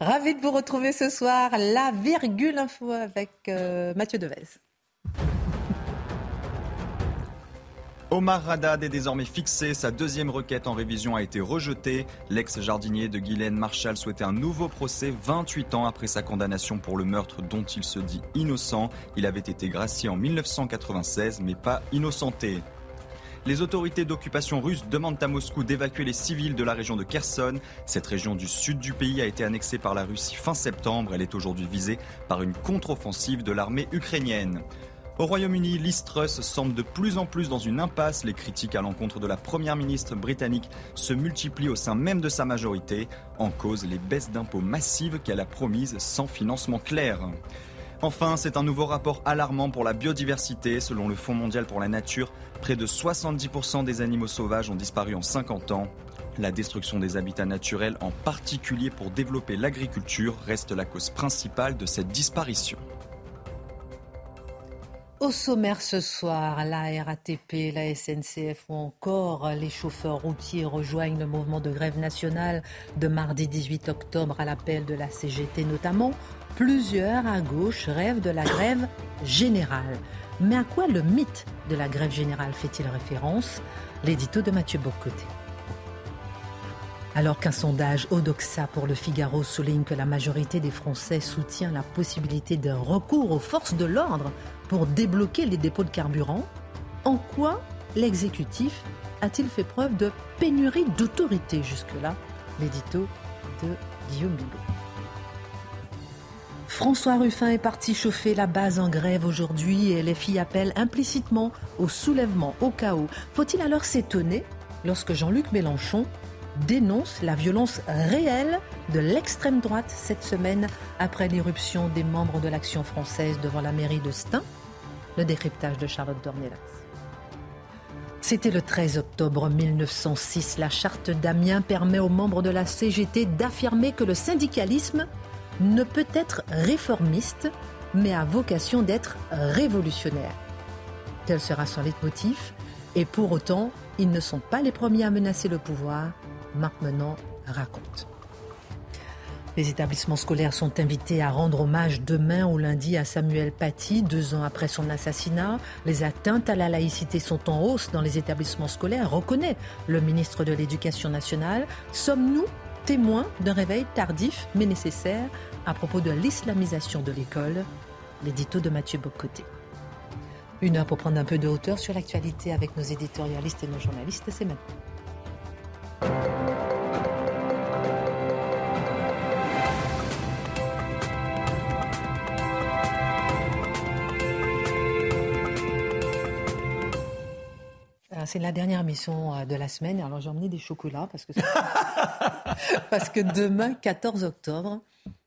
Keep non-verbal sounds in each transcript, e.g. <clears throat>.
Ravi de vous retrouver ce soir. La virgule info avec euh, Mathieu Devez. Omar Radad est désormais fixé. Sa deuxième requête en révision a été rejetée. L'ex-jardinier de Guylaine Marshall souhaitait un nouveau procès 28 ans après sa condamnation pour le meurtre dont il se dit innocent. Il avait été gracié en 1996 mais pas innocenté. Les autorités d'occupation russe demandent à Moscou d'évacuer les civils de la région de Kherson. Cette région du sud du pays a été annexée par la Russie fin septembre. Elle est aujourd'hui visée par une contre-offensive de l'armée ukrainienne. Au Royaume-Uni, Liz Truss semble de plus en plus dans une impasse. Les critiques à l'encontre de la première ministre britannique se multiplient au sein même de sa majorité. En cause, les baisses d'impôts massives qu'elle a promises sans financement clair. Enfin, c'est un nouveau rapport alarmant pour la biodiversité. Selon le Fonds mondial pour la nature, près de 70% des animaux sauvages ont disparu en 50 ans. La destruction des habitats naturels, en particulier pour développer l'agriculture, reste la cause principale de cette disparition. Au sommaire ce soir, la RATP, la SNCF ou encore les chauffeurs routiers rejoignent le mouvement de grève nationale de mardi 18 octobre à l'appel de la CGT notamment. Plusieurs à gauche rêvent de la grève générale. Mais à quoi le mythe de la grève générale fait-il référence? L'édito de Mathieu Bocoté. Alors qu'un sondage Odoxa pour le Figaro souligne que la majorité des Français soutient la possibilité d'un recours aux forces de l'ordre pour débloquer les dépôts de carburant, en quoi l'exécutif a-t-il fait preuve de pénurie d'autorité? Jusque-là L'édito de Guillaume. François Ruffin est parti chauffer la base en grève aujourd'hui et les filles appellent implicitement au soulèvement, au chaos. Faut-il alors s'étonner lorsque Jean-Luc Mélenchon dénonce la violence réelle de l'extrême droite cette semaine après l'irruption des membres de l'Action française devant la mairie de Stein? Le décryptage de Charlotte Dornelas. C'était le 13 octobre 1906. La charte d'Amiens permet aux membres de la CGT d'affirmer que le syndicalisme ne peut être réformiste, mais a vocation d'être révolutionnaire. Tel sera son leitmotiv. Et pour autant, ils ne sont pas les premiers à menacer le pouvoir. Marc raconte. Les établissements scolaires sont invités à rendre hommage demain ou lundi à Samuel Paty, deux ans après son assassinat. Les atteintes à la laïcité sont en hausse dans les établissements scolaires, reconnaît le ministre de l'Éducation nationale. Sommes-nous témoins d'un réveil tardif mais nécessaire à propos de l'islamisation de l'école L'édito de Mathieu Bocoté. Une heure pour prendre un peu de hauteur sur l'actualité avec nos éditorialistes et nos journalistes, c'est maintenant. C'est la dernière mission euh, de la semaine. Alors j'ai emmené des chocolats parce que, <laughs> parce que demain, 14 octobre,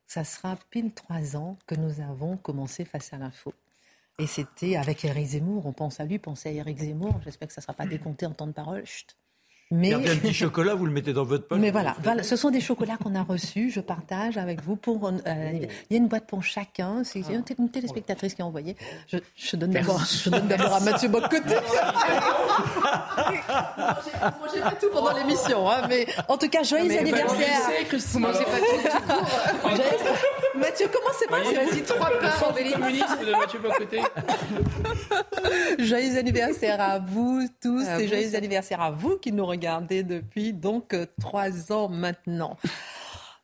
ça sera pile trois ans que nous avons commencé face à l'info. Et c'était avec Eric Zemmour. On pense à lui, pensez à Eric Zemmour. J'espère que ça ne sera pas décompté en temps de parole. Chut. Mais... Gardez un petit chocolat, vous le mettez dans votre poche. Mais voilà, voilà, ce sont des chocolats qu'on a reçus, je partage avec vous. Pour, euh, il y a une boîte pour chacun, c'est ah. une téléspectatrice qui a envoyé. Je, je donne d'abord à Mathieu Bocoté. J'ai <laughs> pas tout pendant l'émission, hein, mais en tout cas, joyeux anniversaire. Vous mangez pas tout, Mathieu, comment c'est passé Il a dit trois parts de ministre de Mathieu Bocoté. <laughs> joyeux anniversaire à vous tous et joyeux anniversaire à vous qui nous regardez depuis donc euh, trois ans maintenant.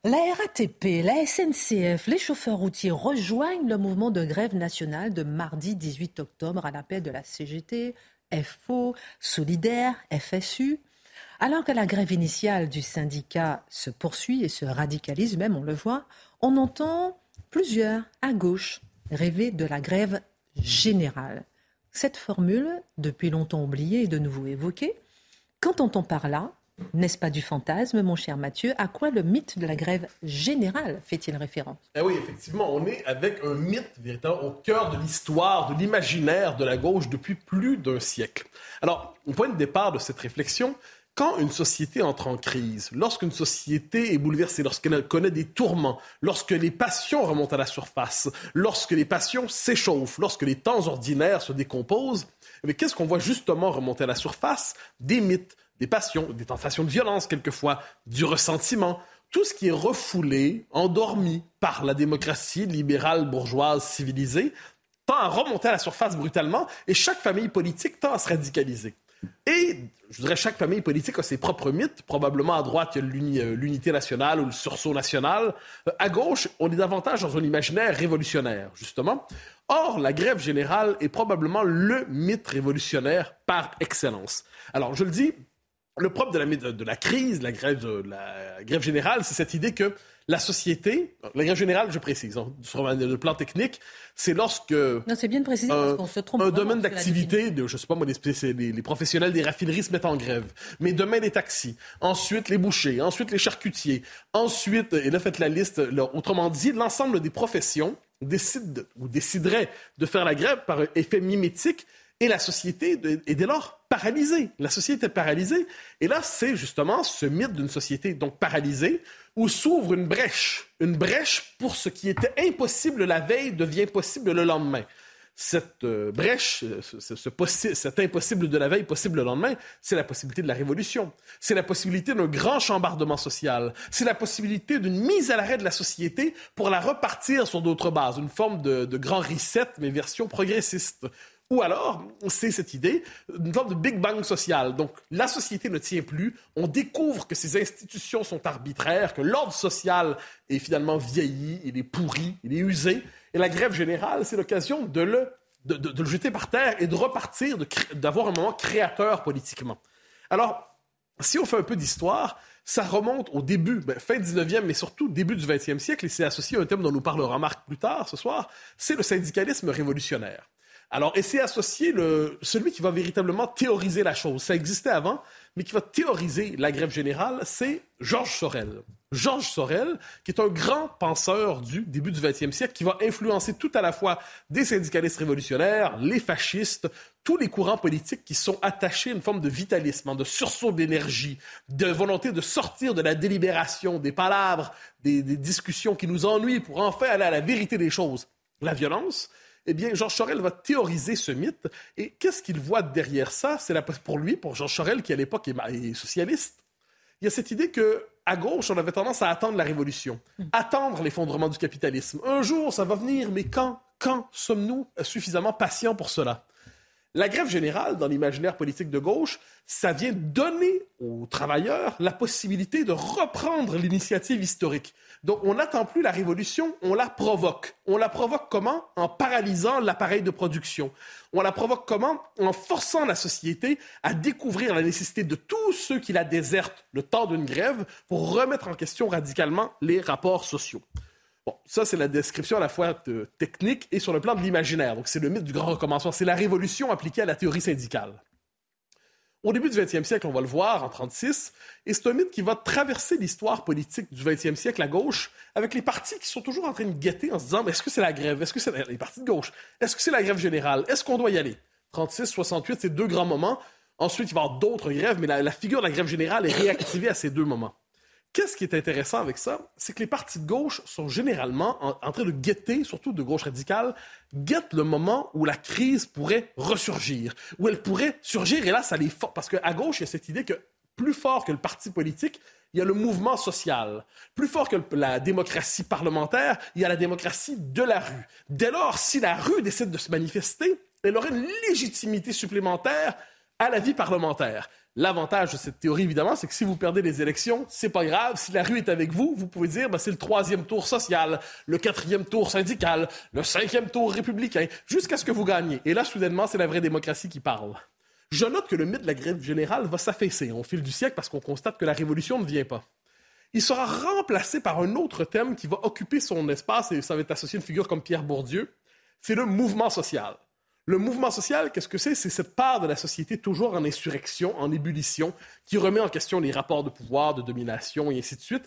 La RATP, la SNCF, les chauffeurs routiers rejoignent le mouvement de grève nationale de mardi 18 octobre à l'appel de la CGT, FO, Solidaire, FSU. Alors que la grève initiale du syndicat se poursuit et se radicalise même, on le voit, on entend plusieurs à gauche rêver de la grève générale. Cette formule, depuis longtemps oubliée, est de nouveau évoquée. Qu'entend-on par là N'est-ce pas du fantasme, mon cher Mathieu À quoi le mythe de la grève générale fait-il référence? Eh Oui, effectivement, on est avec un mythe véritablement au cœur de l'histoire, de l'imaginaire de la gauche depuis plus d'un siècle. Alors, au point de départ de cette réflexion, quand une société entre en crise, lorsqu'une société est bouleversée, lorsqu'elle connaît des tourments, lorsque les passions remontent à la surface, lorsque les passions s'échauffent, lorsque les temps ordinaires se décomposent, mais eh qu'est-ce qu'on voit justement remonter à la surface? Des mythes, des passions, des tentations de violence quelquefois, du ressentiment, tout ce qui est refoulé, endormi par la démocratie libérale bourgeoise civilisée, tend à remonter à la surface brutalement et chaque famille politique tend à se radicaliser. Et je dirais chaque famille politique a ses propres mythes. Probablement à droite, il y a euh, l'unité nationale ou le sursaut national. Euh, à gauche, on est davantage dans un imaginaire révolutionnaire, justement. Or, la grève générale est probablement le mythe révolutionnaire par excellence. Alors, je le dis, le propre de la, la crise, de la grève générale, c'est cette idée que la société, la grève générale, je précise, hein, sur le plan technique, c'est lorsque. Non, c'est bien précisé parce qu'on se trompe. Un domaine d'activité, je sais pas moi, les, les, professionnels des raffineries se mettent en grève. Mais demain, les taxis, ensuite les bouchers, ensuite les charcutiers, ensuite, et là, faites la liste, autrement dit, l'ensemble des professions décident ou décideraient de faire la grève par effet mimétique et la société est dès lors paralysée. La société est paralysée. Et là, c'est justement ce mythe d'une société donc paralysée où s'ouvre une brèche. Une brèche pour ce qui était impossible la veille devient possible le lendemain. Cette euh, brèche, euh, ce, cet impossible de la veille possible le lendemain, c'est la possibilité de la révolution. C'est la possibilité d'un grand chambardement social. C'est la possibilité d'une mise à l'arrêt de la société pour la repartir sur d'autres bases. Une forme de, de grand reset, mais version progressiste ou alors, c'est cette idée, une forme de Big Bang social. Donc, la société ne tient plus. On découvre que ces institutions sont arbitraires, que l'ordre social est finalement vieilli, il est pourri, il est usé. Et la grève générale, c'est l'occasion de le, de, le jeter par terre et de repartir, d'avoir un moment créateur politiquement. Alors, si on fait un peu d'histoire, ça remonte au début, ben, fin 19e, mais surtout début du 20e siècle, et c'est associé à un thème dont nous parlera Marc plus tard ce soir, c'est le syndicalisme révolutionnaire. Alors, associé le, celui qui va véritablement théoriser la chose. Ça existait avant, mais qui va théoriser la grève générale, c'est Georges Sorel. Georges Sorel, qui est un grand penseur du début du 20e siècle, qui va influencer tout à la fois des syndicalistes révolutionnaires, les fascistes, tous les courants politiques qui sont attachés à une forme de vitalisme, de sursaut d'énergie, de volonté de sortir de la délibération, des palabres, des, des discussions qui nous ennuient pour enfin aller à la vérité des choses. La violence, eh bien, Georges Sorel va théoriser ce mythe. Et qu'est-ce qu'il voit derrière ça? C'est pour lui, pour Georges Sorel, qui à l'époque est, socialiste, il y a cette idée que à gauche, on avait tendance à attendre la révolution, attendre l'effondrement du capitalisme. Un jour, ça va venir, mais quand, quand sommes-nous suffisamment patients pour cela? La grève générale, dans l'imaginaire politique de gauche, ça vient donner aux travailleurs la possibilité de reprendre l'initiative historique. Donc, on n'attend plus la révolution, on la provoque. On la provoque comment? En paralysant l'appareil de production. On la provoque comment? En forçant la société à découvrir la nécessité de tous ceux qui la désertent le temps d'une grève pour remettre en question radicalement les rapports sociaux. Bon, ça, c'est la description à la fois technique et sur le plan de l'imaginaire. Donc, c'est le mythe du grand recommencement. C'est la révolution appliquée à la théorie syndicale. Au début du 20e siècle, on va le voir en 36, et c'est un mythe qui va traverser l'histoire politique du 20e siècle à gauche, avec les partis qui sont toujours en train de guetter en se disant est-ce que c'est la grève? Est-ce que c'est les partis de gauche? Est-ce que c'est la grève générale? Est-ce qu'on doit y aller? 36, 68, c'est deux grands moments. Ensuite, il va y avoir d'autres grèves, mais la figure de la grève générale est réactivée à ces deux moments. Qu'est-ce qui est intéressant avec ça? C'est que les partis de gauche sont généralement en, train de guetter, surtout de gauche radicale, guettent le moment où la crise pourrait ressurgir, où elle pourrait surgir, et là, ça les force. Parce qu'à gauche, il y a cette idée que plus fort que le parti politique, il y a le mouvement social. Plus fort que la démocratie parlementaire, il y a la démocratie de la rue. Dès lors, si la rue décide de se manifester, elle aurait une légitimité supplémentaire à la vie parlementaire. L'avantage de cette théorie, évidemment, c'est que si vous perdez les élections, c'est pas grave. Si la rue est avec vous, vous pouvez dire, ben, c'est le troisième tour social, le quatrième tour syndical, le cinquième tour républicain, jusqu'à ce que vous gagnez. Et là, soudainement, c'est la vraie démocratie qui parle. Je note que le mythe de la grève générale va s'affaisser au fil du siècle parce qu'on constate que la révolution ne vient pas. Il sera remplacé par un autre thème qui va occuper son espace et ça va être associé à une figure comme Pierre Bourdieu. C'est le mouvement social. Le mouvement social, qu'est-ce que c'est? C'est cette part de la société toujours en insurrection, en ébullition, qui remet en question les rapports de pouvoir, de domination et ainsi de suite.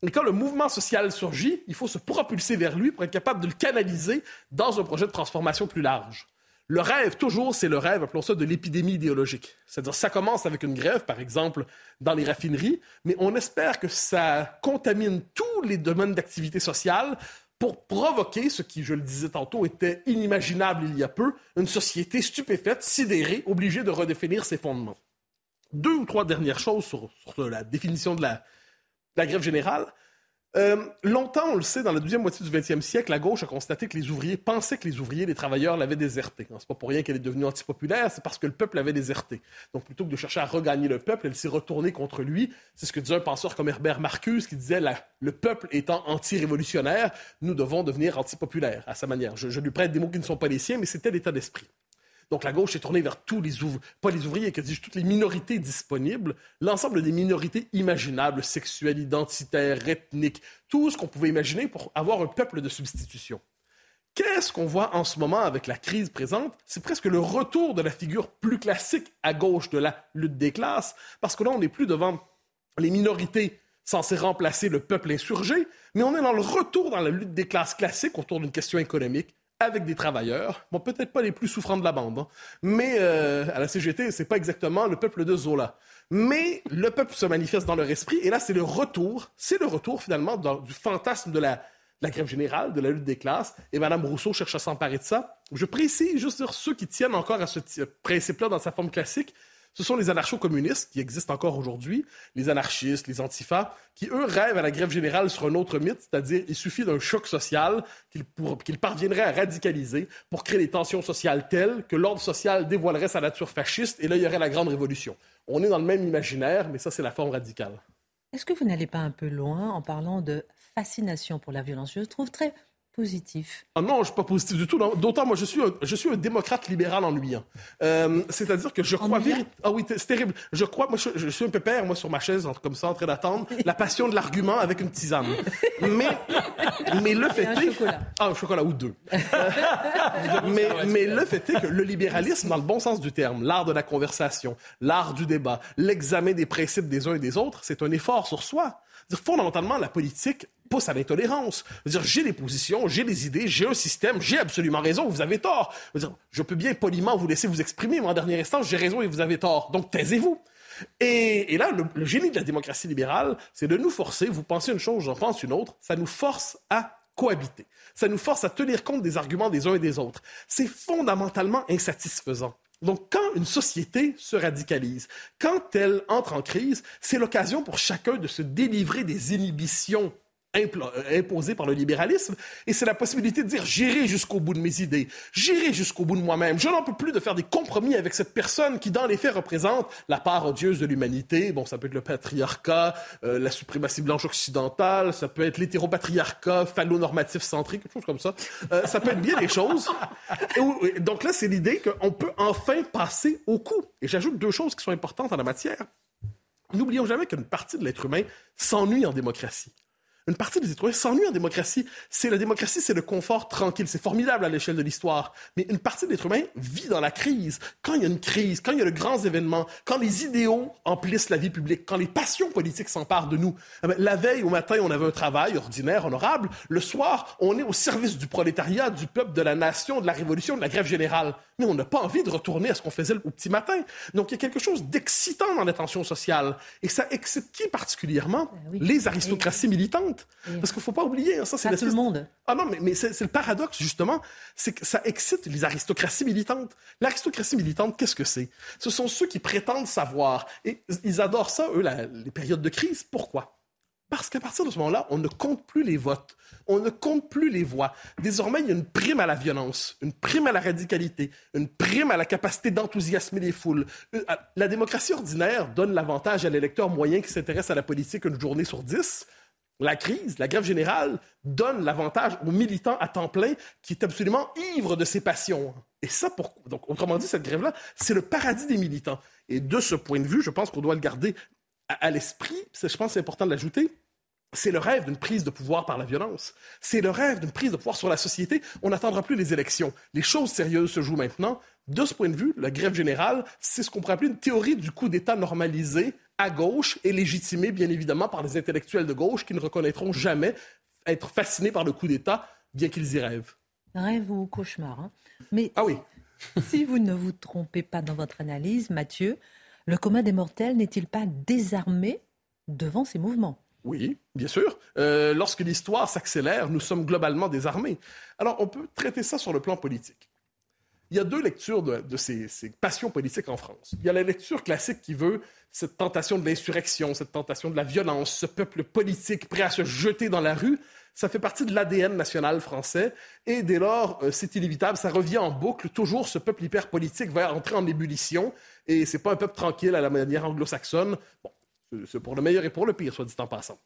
Et quand le mouvement social surgit, il faut se propulser vers lui pour être capable de le canaliser dans un projet de transformation plus large. Le rêve, toujours, c'est le rêve, appelons ça, de l'épidémie idéologique. C'est-à-dire, ça commence avec une grève, par exemple, dans les raffineries, mais on espère que ça contamine tous les domaines d'activité sociale pour provoquer ce qui, je le disais tantôt, était inimaginable il y a peu, une société stupéfaite, sidérée, obligée de redéfinir ses fondements. Deux ou trois dernières choses sur, la définition de la, grève générale. Euh, longtemps, on le sait, dans la deuxième moitié du 20e siècle, la gauche a constaté que les ouvriers pensaient que les ouvriers, les travailleurs l'avaient déserté. C'est pas pour rien qu'elle est devenue antipopulaire, c'est parce que le peuple l'avait déserté. Donc plutôt que de chercher à regagner le peuple, elle s'est retournée contre lui. C'est ce que disait un penseur comme Herbert Marcuse qui disait le peuple étant anti-révolutionnaire, nous devons devenir antipopulaires à sa manière. Je, je lui prête des mots qui ne sont pas les siens, mais c'était l'état d'esprit. Donc la gauche est tournée vers tous les ouvriers, pas les ouvriers, que toutes les minorités disponibles, l'ensemble des minorités imaginables, sexuelles, identitaires, ethniques, tout ce qu'on pouvait imaginer pour avoir un peuple de substitution. Qu'est-ce qu'on voit en ce moment avec la crise présente? C'est presque le retour de la figure plus classique à gauche de la lutte des classes, parce que là, on n'est plus devant les minorités censées remplacer le peuple insurgé, mais on est dans le retour dans la lutte des classes classiques autour d'une question économique, avec des travailleurs, bon, peut-être pas les plus souffrants de la bande, hein, mais euh, à la CGT, c'est pas exactement le peuple de Zola. Mais le peuple se manifeste dans leur esprit, et là, c'est le retour, c'est le retour finalement du fantasme de la, la grève générale, de la lutte des classes, et Mme Rousseau cherche à s'emparer de ça. Je précise juste sur ceux qui tiennent encore à ce principe-là dans sa forme classique, ce sont les anarcho-communistes qui existent encore aujourd'hui, les anarchistes, les antifas, qui, eux, rêvent à la grève générale sur un autre mythe, c'est-à-dire il suffit d'un choc social qu'ils parviendraient à radicaliser pour créer des tensions sociales telles que l'ordre social dévoilerait sa nature fasciste et là, il y aurait la grande révolution. On est dans le même imaginaire, mais ça, c'est la forme radicale. Est-ce que vous n'allez pas un peu loin en parlant de fascination pour la violence? Je trouve très positif. Ah non, je ne suis pas positif du tout. D'autant, moi, je suis, un, je suis un démocrate libéral ennuyant. Euh, c'est-à-dire que je crois... Ah oui, c'est terrible. Je crois... Moi, je, suis un pépère, moi, sur ma chaise, comme ça, en train d'attendre. <laughs> La passion de l'argument avec une tisane. mais, mais le fait est... Chocolat. Ah, un chocolat ou deux. <laughs> mais, mais le fait est que le libéralisme, dans le bon sens du terme, l'art de la conversation, l'art du débat, l'examen des principes des uns et des autres, c'est un effort sur soi. Fondamentalement, la politique pousse à l'intolérance. dire, j'ai des positions, j'ai des idées, j'ai un système, j'ai absolument raison, vous avez tort. Je, dire, je peux bien poliment vous laisser vous exprimer, mais en dernière instance, j'ai raison et vous avez tort. Donc taisez-vous. Et, là, le, génie de la démocratie libérale, c'est de nous forcer, vous pensez une chose, j'en pense une autre, ça nous force à cohabiter. Ça nous force à tenir compte des arguments des uns et des autres. C'est fondamentalement insatisfaisant. Donc, quand une société se radicalise, quand elle entre en crise, c'est l'occasion pour chacun de se délivrer des inhibitions euh, imposé par le libéralisme, et c'est la possibilité de dire j'irai jusqu'au bout de mes idées, j'irai jusqu'au bout de moi-même. Je n'en peux plus de faire des compromis avec cette personne qui, dans les faits, représente la part odieuse de l'humanité. Bon, ça peut être le patriarcat, euh, la suprématie blanche occidentale, ça peut être l'hétéropatriarcat phallonormatif centrique, quelque chose comme ça. Euh, ça peut être bien des choses. Donc là, c'est l'idée qu'on peut enfin passer au coup. Et j'ajoute deux choses qui sont importantes en la matière. N'oublions jamais qu'une partie de l'être humain s'ennuie en démocratie. Une partie des êtres s'ennuie en démocratie. C'est la démocratie, c'est le confort tranquille. C'est formidable à l'échelle de l'histoire. Mais une partie de l'être humain vit dans la crise. Quand il y a une crise, quand il y a de grands événements, quand les idéaux emplissent la vie publique, quand les passions politiques s'emparent de nous. Eh la veille, au matin, on avait un travail ordinaire, honorable. Le soir, on est au service du prolétariat, du peuple, de la nation, de la révolution, de la grève générale. Mais on n'a pas envie de retourner à ce qu'on faisait au petit matin. Donc il y a quelque chose d'excitant dans l'attention sociale. Et ça excite qui particulièrement? Ben les aristocraties militantes. Parce qu'il ne faut pas oublier, hein, ça c'est tout le monde. Ah non, mais, mais c'est le paradoxe justement, c'est que ça excite les aristocraties militantes. L'aristocratie militante, qu'est-ce que c'est? Ce sont ceux qui prétendent savoir et ils adorent ça eux les périodes de crise. Pourquoi? Parce qu'à partir de ce moment-là, on ne compte plus les votes, on ne compte plus les voix. Désormais, il y a une prime à la violence, une prime à la radicalité, une prime à la capacité d'enthousiasmer les foules. Euh, la démocratie ordinaire donne l'avantage à l'électeur moyen qui s'intéresse à la politique une journée sur dix. La crise, la grève générale, donne l'avantage aux militants à temps plein qui est absolument ivre de ses passions. Et ça, pour... donc, autrement dit, cette grève-là, c'est le paradis des militants. Et de ce point de vue, je pense qu'on doit le garder à, l'esprit. Je pense que c'est important de l'ajouter. c'est le rêve d'une prise de pouvoir par la violence. C'est le rêve d'une prise de pouvoir sur la société. On n'attendra plus les élections. Les choses sérieuses se jouent maintenant. De ce point de vue, la grève générale, c'est ce qu'on pourrait appeler une théorie du coup d'État normalisé à gauche et légitimée, bien évidemment, par les intellectuels de gauche qui ne reconnaîtront jamais être fascinés par le coup d'État, bien qu'ils y rêvent. Rêve ou cauchemar. Hein. Mais ah oui. <laughs> si vous ne vous trompez pas dans votre analyse, Mathieu, le commun des mortels n'est-il pas désarmé devant ces mouvements? Oui, bien sûr. Euh, lorsque l'histoire s'accélère, nous sommes globalement désarmés. Alors, on peut traiter ça sur le plan politique. Il y a deux lectures de, ces, passions politiques en France. Il y a la lecture classique qui veut cette tentation de l'insurrection, cette tentation de la violence, ce peuple politique prêt à se jeter dans la rue. Ça fait partie de l'ADN national français. Et dès lors, euh, c'est inévitable, ça revient en boucle. Toujours, ce peuple hyper politique va entrer en ébullition. Et c'est pas un peuple tranquille à la manière anglo-saxonne. Bon, c'est pour le meilleur et pour le pire, soit dit en passant.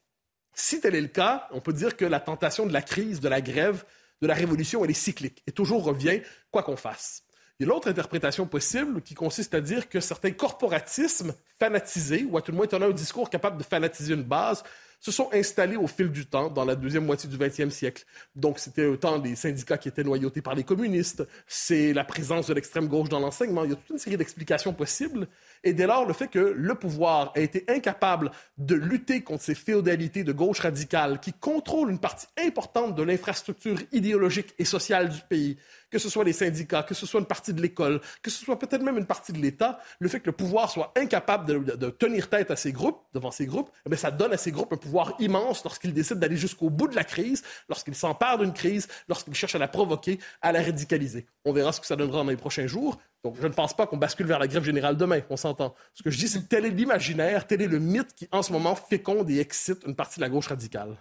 Si tel est le cas, on peut dire que la tentation de la crise, de la grève, de la révolution, elle est cyclique et toujours revient, quoi qu'on fasse. Il y a l'autre interprétation possible qui consiste à dire que certains corporatismes fanatisés, ou à tout le moins en un discours capable de fanatiser une base, se sont installés au fil du temps, dans la deuxième moitié du XXe siècle. Donc, c'était autant des syndicats qui étaient noyautés par les communistes, c'est la présence de l'extrême gauche dans l'enseignement. Il y a toute une série d'explications possibles. Et dès lors, le fait que le pouvoir a été incapable de lutter contre ces féodalités de gauche radicale qui contrôlent une partie importante de l'infrastructure idéologique et sociale du pays, que ce soit les syndicats, que ce soit une partie de l'école, que ce soit peut-être même une partie de l'État, le fait que le pouvoir soit incapable de, tenir tête à ces groupes, devant ces groupes, eh ça donne à ces groupes un pouvoir immense lorsqu'ils décident d'aller jusqu'au bout de la crise, lorsqu'ils s'emparent d'une crise, lorsqu'ils cherchent à la provoquer, à la radicaliser. On verra ce que ça donnera dans les prochains jours. Donc, je ne pense pas qu'on bascule vers la grève générale demain, on s'entend. Ce que je dis, c'est que tel est l'imaginaire, tel est le mythe qui, en ce moment, féconde et excite une partie de la gauche radicale.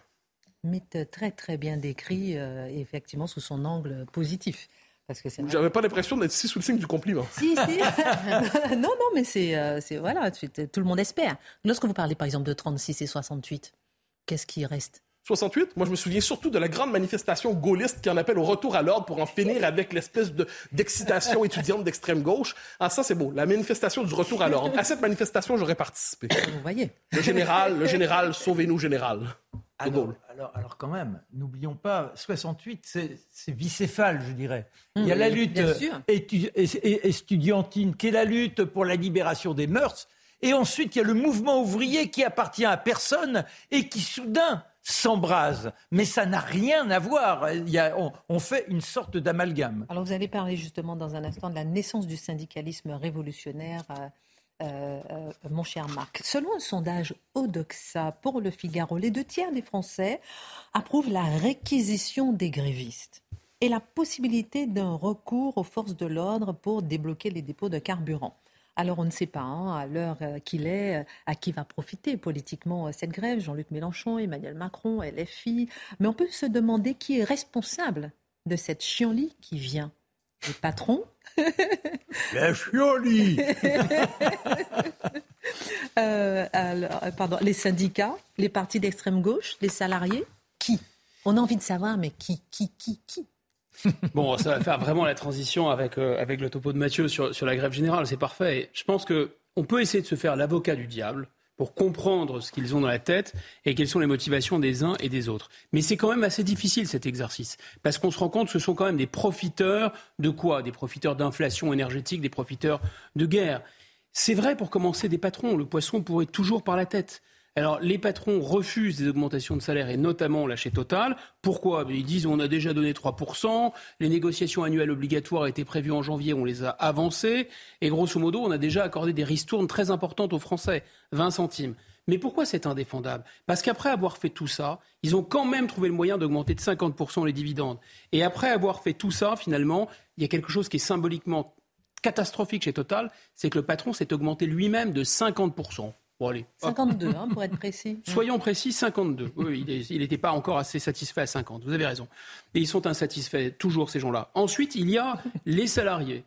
Mythe très, très bien décrit, euh, effectivement, sous son angle positif. Parce que J'avais pas l'impression d'être si sous le signe du compliment. Si, si. <laughs> non, non, mais c'est, euh, c'est voilà, tout le monde espère. Lorsque vous parlez, par exemple, de 36 et 68, qu'est-ce qui reste? 68, moi je me souviens surtout de la grande manifestation gaulliste qui en appelle au retour à l'ordre pour en finir avec l'espèce de, d'excitation étudiante d'extrême gauche. Ah ça c'est beau, la manifestation du retour à l'ordre. À cette manifestation j'aurais participé. Vous voyez. Le général, le général, sauvez-nous général. Alors, alors, alors, quand même, n'oublions pas, 68, c'est bicéphale, je dirais. Il y a la lutte estudiantine, qui est la lutte pour la libération des mœurs, et ensuite il y a le mouvement ouvrier qui appartient à personne et qui soudain s'embrase. Mais ça n'a rien à voir. On, fait une sorte d'amalgame. Alors vous allez parler justement dans un instant de la naissance du syndicalisme révolutionnaire. Euh, euh, euh, mon cher Marc, selon un sondage Odoxa pour le Figaro, les deux tiers des Français approuvent la réquisition des grévistes et la possibilité d'un recours aux forces de l'ordre pour débloquer les dépôts de carburant. Alors on ne sait pas, hein, à l'heure euh, qu'il est, euh, à qui va profiter politiquement euh, cette grève, Jean-Luc Mélenchon, Emmanuel Macron, LFI, mais on peut se demander qui est responsable de cette chienlit qui vient. Les patrons. <laughs> La chienlit. <laughs> Pardon, les syndicats, les partis d'extrême gauche, les salariés Qui? On a envie de savoir, mais qui, qui, qui, qui? <laughs> bon, ça va faire vraiment la transition avec, euh, avec le topo de Mathieu sur, sur la grève générale, c'est parfait. je pense qu'on peut essayer de se faire l'avocat du diable pour comprendre ce qu'ils ont dans la tête et quelles sont les motivations des uns et des autres. Mais c'est quand même assez difficile cet exercice, parce qu'on se rend compte que ce sont quand même des profiteurs de quoi? Des profiteurs d'inflation énergétique, des profiteurs de guerre. C'est vrai pour commencer des patrons, le poisson pourrait toujours par la tête. Alors, les patrons refusent des augmentations de salaire et notamment là chez Total. Pourquoi? Ils disent on a déjà donné 3%, les négociations annuelles obligatoires étaient prévues en janvier, on les a avancées, et grosso modo, on a déjà accordé des ristournes très importantes aux Français, 20 centimes. Mais pourquoi c'est indéfendable? Parce qu'après avoir fait tout ça, ils ont quand même trouvé le moyen d'augmenter de 50% les dividendes. Et après avoir fait tout ça, finalement, il y a quelque chose qui est symboliquement catastrophique chez Total, c'est que le patron s'est augmenté lui-même de 50%. 52, hein, pour être précis. <laughs> Soyons précis, 52. Oui, il n'était pas encore assez satisfait à 50. Vous avez raison. Et ils sont insatisfaits, toujours, ces gens-là. Ensuite, il y a les salariés.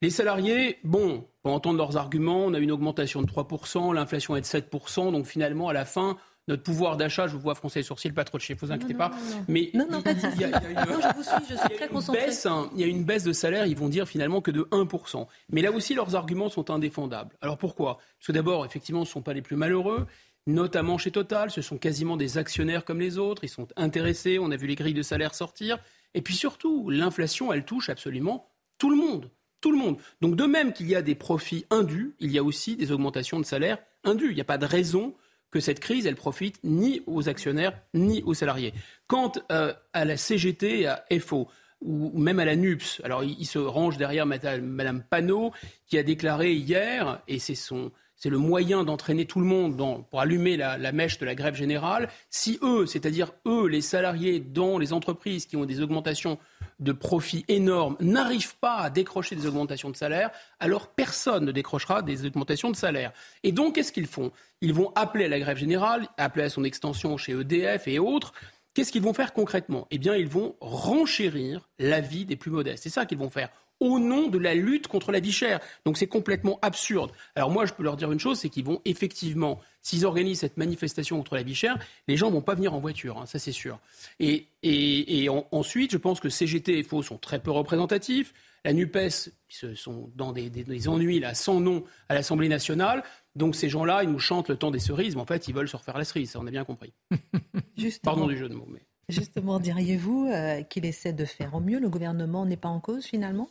Les salariés, bon, pour entendre leurs arguments, on a une augmentation de 3%, l'inflation est de 7%, donc finalement, à la fin, notre pouvoir d'achat, je vous vois froncer les sourcils, pas trop de chez, vous inquiétez pas. Mais non, non, pas il y a, je vous suis, je suis très concentré. Hein, il y a une baisse de salaire, ils vont dire finalement que de 1%. Mais là aussi, leurs arguments sont indéfendables. Alors pourquoi? Parce que d'abord, effectivement, ce ne sont pas les plus malheureux. notamment chez Total. Ce sont quasiment des actionnaires comme les autres. Ils sont intéressés. On a vu les grilles de salaire sortir. Et puis surtout, l'inflation, elle touche absolument tout le monde. Tout le monde. Donc de même qu'il y a des profits indus, il y a aussi des augmentations de salaire indues. Il n'y a pas de raison que cette crise, elle profite ni aux actionnaires ni aux salariés. Quant euh, à la CGT à FO, ou même à la NUPS. Alors, il, se range derrière Mme Panot, qui a déclaré hier, et c'est son, c'est le moyen d'entraîner tout le monde pour allumer la, mèche de la grève générale. Si eux, c'est-à-dire eux, les salariés dans les entreprises qui ont des augmentations de profits énormes, n'arrivent pas à décrocher des augmentations de salaire, alors personne ne décrochera des augmentations de salaire. Et donc, qu'est-ce qu'ils font? Ils vont appeler à la grève générale, appeler à son extension chez EDF et autres. Qu'est-ce qu'ils vont faire concrètement? Eh bien, ils vont renchérir la vie des plus modestes. C'est ça qu'ils vont faire au nom de la lutte contre la vie chère. Donc c'est complètement absurde. Alors moi, je peux leur dire une chose, c'est qu'ils vont effectivement, s'ils organisent cette manifestation contre la vie chère, les gens ne vont pas venir en voiture, hein, ça c'est sûr. Et, ensuite, je pense que CGT et FO sont très peu représentatifs. La NUPES, ils sont dans des, ennuis là, sans nom à l'Assemblée nationale. Donc ces gens-là, ils nous chantent le temps des cerises, mais en fait, ils veulent se refaire la cerise, ça on a bien compris. <laughs> Pardon du jeu de mots. Mais... Justement, diriez-vous euh, qu'il essaie de faire au mieux? Le gouvernement n'est pas en cause finalement?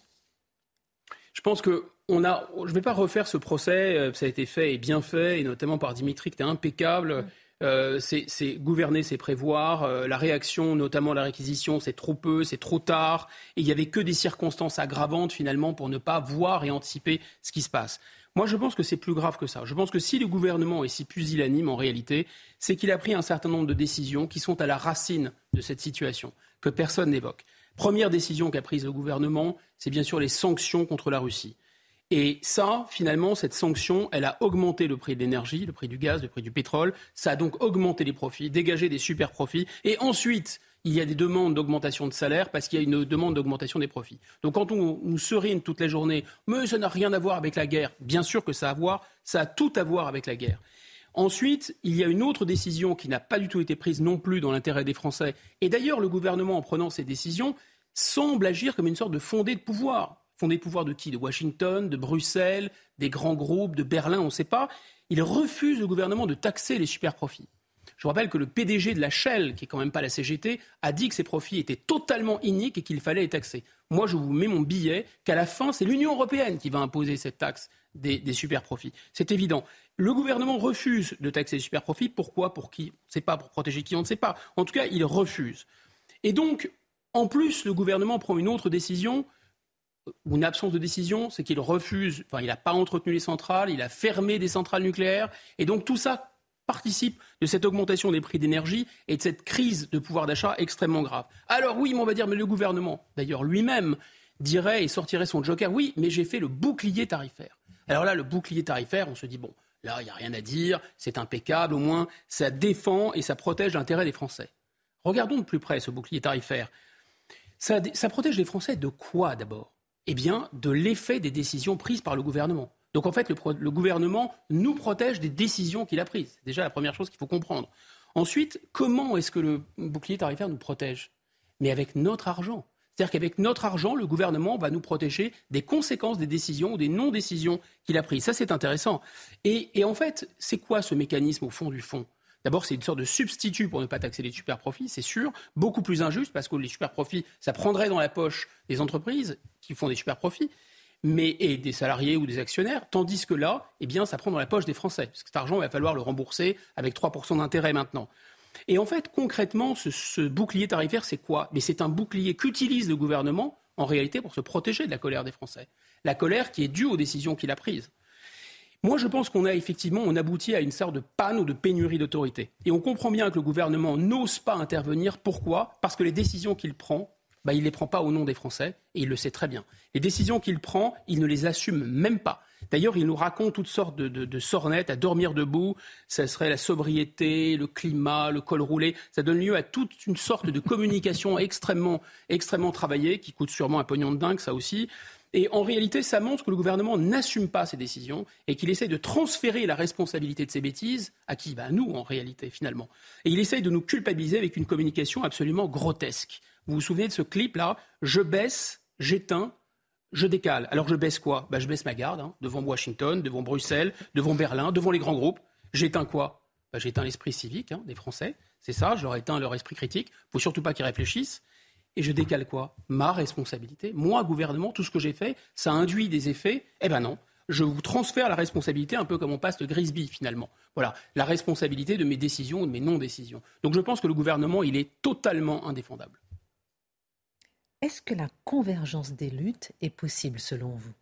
Je pense que on a, je ne vais pas refaire ce procès, euh, ça a été fait et bien fait, et notamment par Dimitri, qui était impeccable. Euh, c'est gouverner, c'est prévoir. Euh, la réaction, notamment la réquisition, c'est trop peu, c'est trop tard. Et il n'y avait que des circonstances aggravantes finalement pour ne pas voir et anticiper ce qui se passe. Moi, je pense que c'est plus grave que ça. Je pense que si le gouvernement est si pusillanime en réalité, c'est qu'il a pris un certain nombre de décisions qui sont à la racine de cette situation, que personne n'évoque. Première décision qu'a prise le gouvernement, c'est bien sûr les sanctions contre la Russie. Et ça, finalement, cette sanction, elle a augmenté le prix de l'énergie, le prix du gaz, le prix du pétrole. Ça a donc augmenté les profits, dégagé des super profits. Et ensuite, il y a des demandes d'augmentation de salaire parce qu'il y a une demande d'augmentation des profits. Donc quand on nous serine toute la journée, mais ça n'a rien à voir avec la guerre, bien sûr que ça a à voir, ça a tout à voir avec la guerre. Ensuite, il y a une autre décision qui n'a pas du tout été prise non plus dans l'intérêt des Français. Et d'ailleurs, le gouvernement, en prenant ces décisions, semble agir comme une sorte de fondé de pouvoir. Fondé de pouvoir de qui? De Washington, de Bruxelles, des grands groupes, de Berlin, on ne sait pas. Il refuse, le gouvernement, de taxer les super profits. Je rappelle que le PDG de la Shell, qui est quand même pas la CGT, a dit que ces profits étaient totalement iniques et qu'il fallait les taxer. Moi, je vous mets mon billet qu'à la fin, c'est l'Union européenne qui va imposer cette taxe des, des super profits. C'est évident. Le gouvernement refuse de taxer les super profits. Pourquoi? Pour qui? On ne sait pas. Pour protéger qui? On ne sait pas. En tout cas, il refuse. Et donc, en plus, le gouvernement prend une autre décision, ou une absence de décision, c'est qu'il refuse, enfin, il n'a pas entretenu les centrales, il a fermé des centrales nucléaires. Et donc, tout ça participe de cette augmentation des prix d'énergie et de cette crise de pouvoir d'achat extrêmement grave. Alors oui, on va dire, mais le gouvernement, d'ailleurs lui-même, dirait et sortirait son joker, oui, mais j'ai fait le bouclier tarifaire. Alors là, le bouclier tarifaire, on se dit, bon, Là, il n'y a rien à dire, c'est impeccable, au moins ça défend et ça protège l'intérêt des Français. Regardons de plus près ce bouclier tarifaire. Ça, protège les Français de quoi d'abord? Eh bien, de l'effet des décisions prises par le gouvernement. Donc en fait, le, gouvernement nous protège des décisions qu'il a prises. C'est déjà la première chose qu'il faut comprendre. Ensuite, comment est-ce que le bouclier tarifaire nous protège? Mais avec notre argent. C'est-à-dire qu'avec notre argent, le gouvernement va nous protéger des conséquences des décisions ou des non-décisions qu'il a prises. Ça, c'est intéressant. Et, en fait, c'est quoi ce mécanisme au fond du fond? D'abord, c'est une sorte de substitut pour ne pas taxer les super profits, c'est sûr. Beaucoup plus injuste parce que les super profits, ça prendrait dans la poche des entreprises qui font des super profits mais, et des salariés ou des actionnaires, tandis que là, eh bien, ça prend dans la poche des Français. Parce que cet argent, il va falloir le rembourser avec 3% d'intérêt maintenant. Et en fait, concrètement, ce, bouclier tarifaire, c'est quoi? Mais c'est un bouclier qu'utilise le gouvernement en réalité pour se protéger de la colère des Français. La colère qui est due aux décisions qu'il a prises. Moi, je pense qu'on a effectivement, on à une sorte de panne ou de pénurie d'autorité. Et on comprend bien que le gouvernement n'ose pas intervenir. Pourquoi? Parce que les décisions qu'il prend, bah, il ne les prend pas au nom des Français, et il le sait très bien. Les décisions qu'il prend, il ne les assume même pas. D'ailleurs, il nous raconte toutes sortes de, sornettes à dormir debout. Ça serait la sobriété, le climat, le col roulé. Ça donne lieu à toute une sorte de communication <laughs> extrêmement, extrêmement travaillée, qui coûte sûrement un pognon de dingue, ça aussi. Et en réalité, ça montre que le gouvernement n'assume pas ses décisions et qu'il essaye de transférer la responsabilité de ses bêtises à qui? Bah, À nous, en réalité, finalement. Et il essaye de nous culpabiliser avec une communication absolument grotesque. Vous vous souvenez de ce clip-là Je baisse, j'éteins, je décale. Alors je baisse quoi? Bah, Je baisse ma garde hein, devant Washington, devant Bruxelles, devant Berlin, devant les grands groupes. J'éteins quoi? Bah, j'éteins l'esprit civique hein, des Français. C'est ça, je leur éteins leur esprit critique. Il ne faut surtout pas qu'ils réfléchissent. Et je décale quoi? Ma responsabilité. Moi, gouvernement, tout ce que j'ai fait, ça induit des effets? Eh ben non, je vous transfère la responsabilité, un peu comme on passe de Grisby finalement. Voilà, la responsabilité de mes décisions ou de mes non-décisions. Donc je pense que le gouvernement, il est totalement indéfendable. Est-ce que la convergence des luttes est possible selon vous?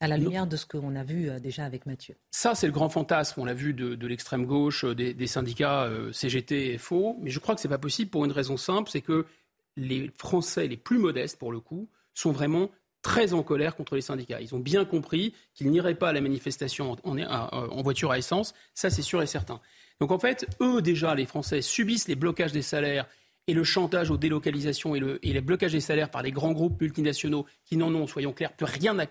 À la lumière de ce qu'on a vu euh, déjà avec Mathieu. Ça, c'est le grand fantasme. On l'a vu de, l'extrême gauche, euh, des, syndicats euh, CGT et faux. Mais je crois que ce n'est pas possible pour une raison simple, c'est que les Français les plus modestes, pour le coup, sont vraiment très en colère contre les syndicats. Ils ont bien compris qu'ils n'iraient pas à la manifestation en, voiture à essence. Ça, c'est sûr et certain. Donc en fait, eux déjà, les Français, subissent les blocages des salaires et le chantage aux délocalisations et le, et les blocages des salaires par les grands groupes multinationaux qui n'en ont, soyons clairs, plus rien à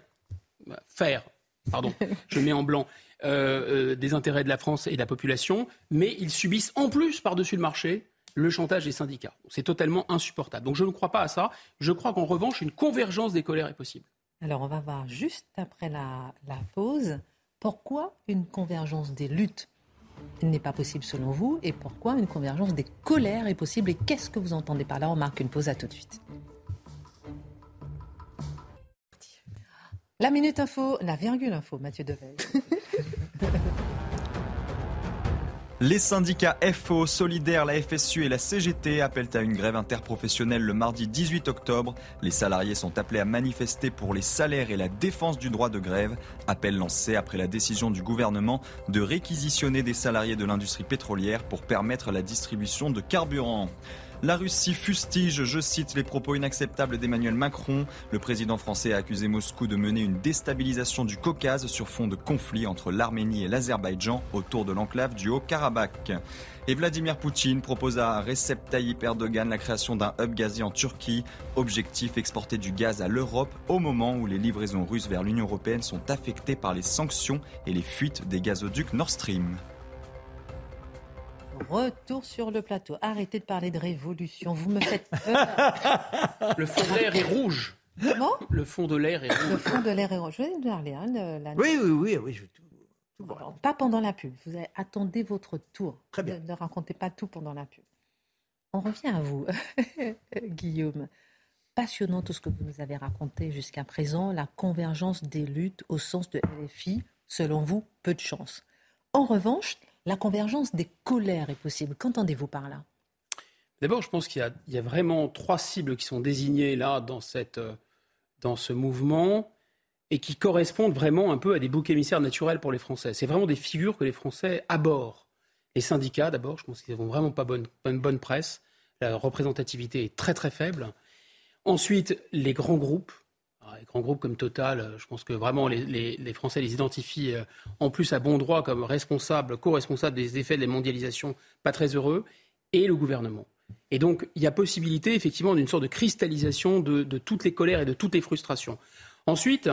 faire, pardon, <laughs> je mets en blanc, euh, euh, des intérêts de la France et de la population, mais ils subissent en plus, par-dessus le marché, le chantage des syndicats. C'est totalement insupportable. Donc je ne crois pas à ça. Je crois qu'en revanche, une convergence des colères est possible. Alors on va voir juste après la, la pause pourquoi une convergence des luttes n'est pas possible selon vous et pourquoi une convergence des colères est possible et qu'est-ce que vous entendez par là? On marque une pause à tout de suite. La minute info, la virgule info, Mathieu Deveil. <laughs> Les syndicats FO, Solidaire, la FSU et la CGT appellent à une grève interprofessionnelle le mardi 18 octobre. Les salariés sont appelés à manifester pour les salaires et la défense du droit de grève. Appel lancé après la décision du gouvernement de réquisitionner des salariés de l'industrie pétrolière pour permettre la distribution de carburant. La Russie fustige, je cite, les propos inacceptables d'Emmanuel Macron. Le président français a accusé Moscou de mener une déstabilisation du Caucase sur fond de conflit entre l'Arménie et l'Azerbaïdjan autour de l'enclave du Haut-Karabakh. Et Vladimir Poutine propose à Recep Tayyip Erdogan la création d'un hub gazier en Turquie. Objectif exporter du gaz à l'Europe au moment où les livraisons russes vers l'Union européenne sont affectées par les sanctions et les fuites des gazoducs Nord Stream. Retour sur le plateau. Arrêtez de parler de révolution. Vous me faites peur. <laughs> Le fond de l'air est rouge. Comment? Le fond de l'air est rouge. Le fond de l'air est rouge. Je vais vous parler. Hein, Oui, oui, oui. oui je... pas pendant la pub. Vous attendez votre tour. Très bien. Ne, racontez pas tout pendant la pub. On revient à vous, <laughs> Guillaume. Passionnant tout ce que vous nous avez raconté jusqu'à présent, la convergence des luttes au sens de LFI, selon vous, peu de chance. En revanche, la convergence des colères est possible. Qu'entendez-vous par là? D'abord, je pense qu'il y, a vraiment trois cibles qui sont désignées là dans, cette, euh, dans ce mouvement et qui correspondent vraiment un peu à des boucs émissaires naturels pour les Français. C'est vraiment des figures que les Français abordent. Les syndicats, d'abord, je pense qu'ils n'ont vraiment pas bonne, bonne, bonne presse. La représentativité est très très faible. Ensuite, les grands groupes, les grands groupes comme Total, euh, je pense que vraiment les, Français les identifient euh, en plus à bon droit comme responsables, co-responsables des effets de la mondialisation, pas très heureux, et le gouvernement. Et donc, il y a possibilité effectivement d'une sorte de cristallisation de, toutes les colères et de toutes les frustrations. Ensuite,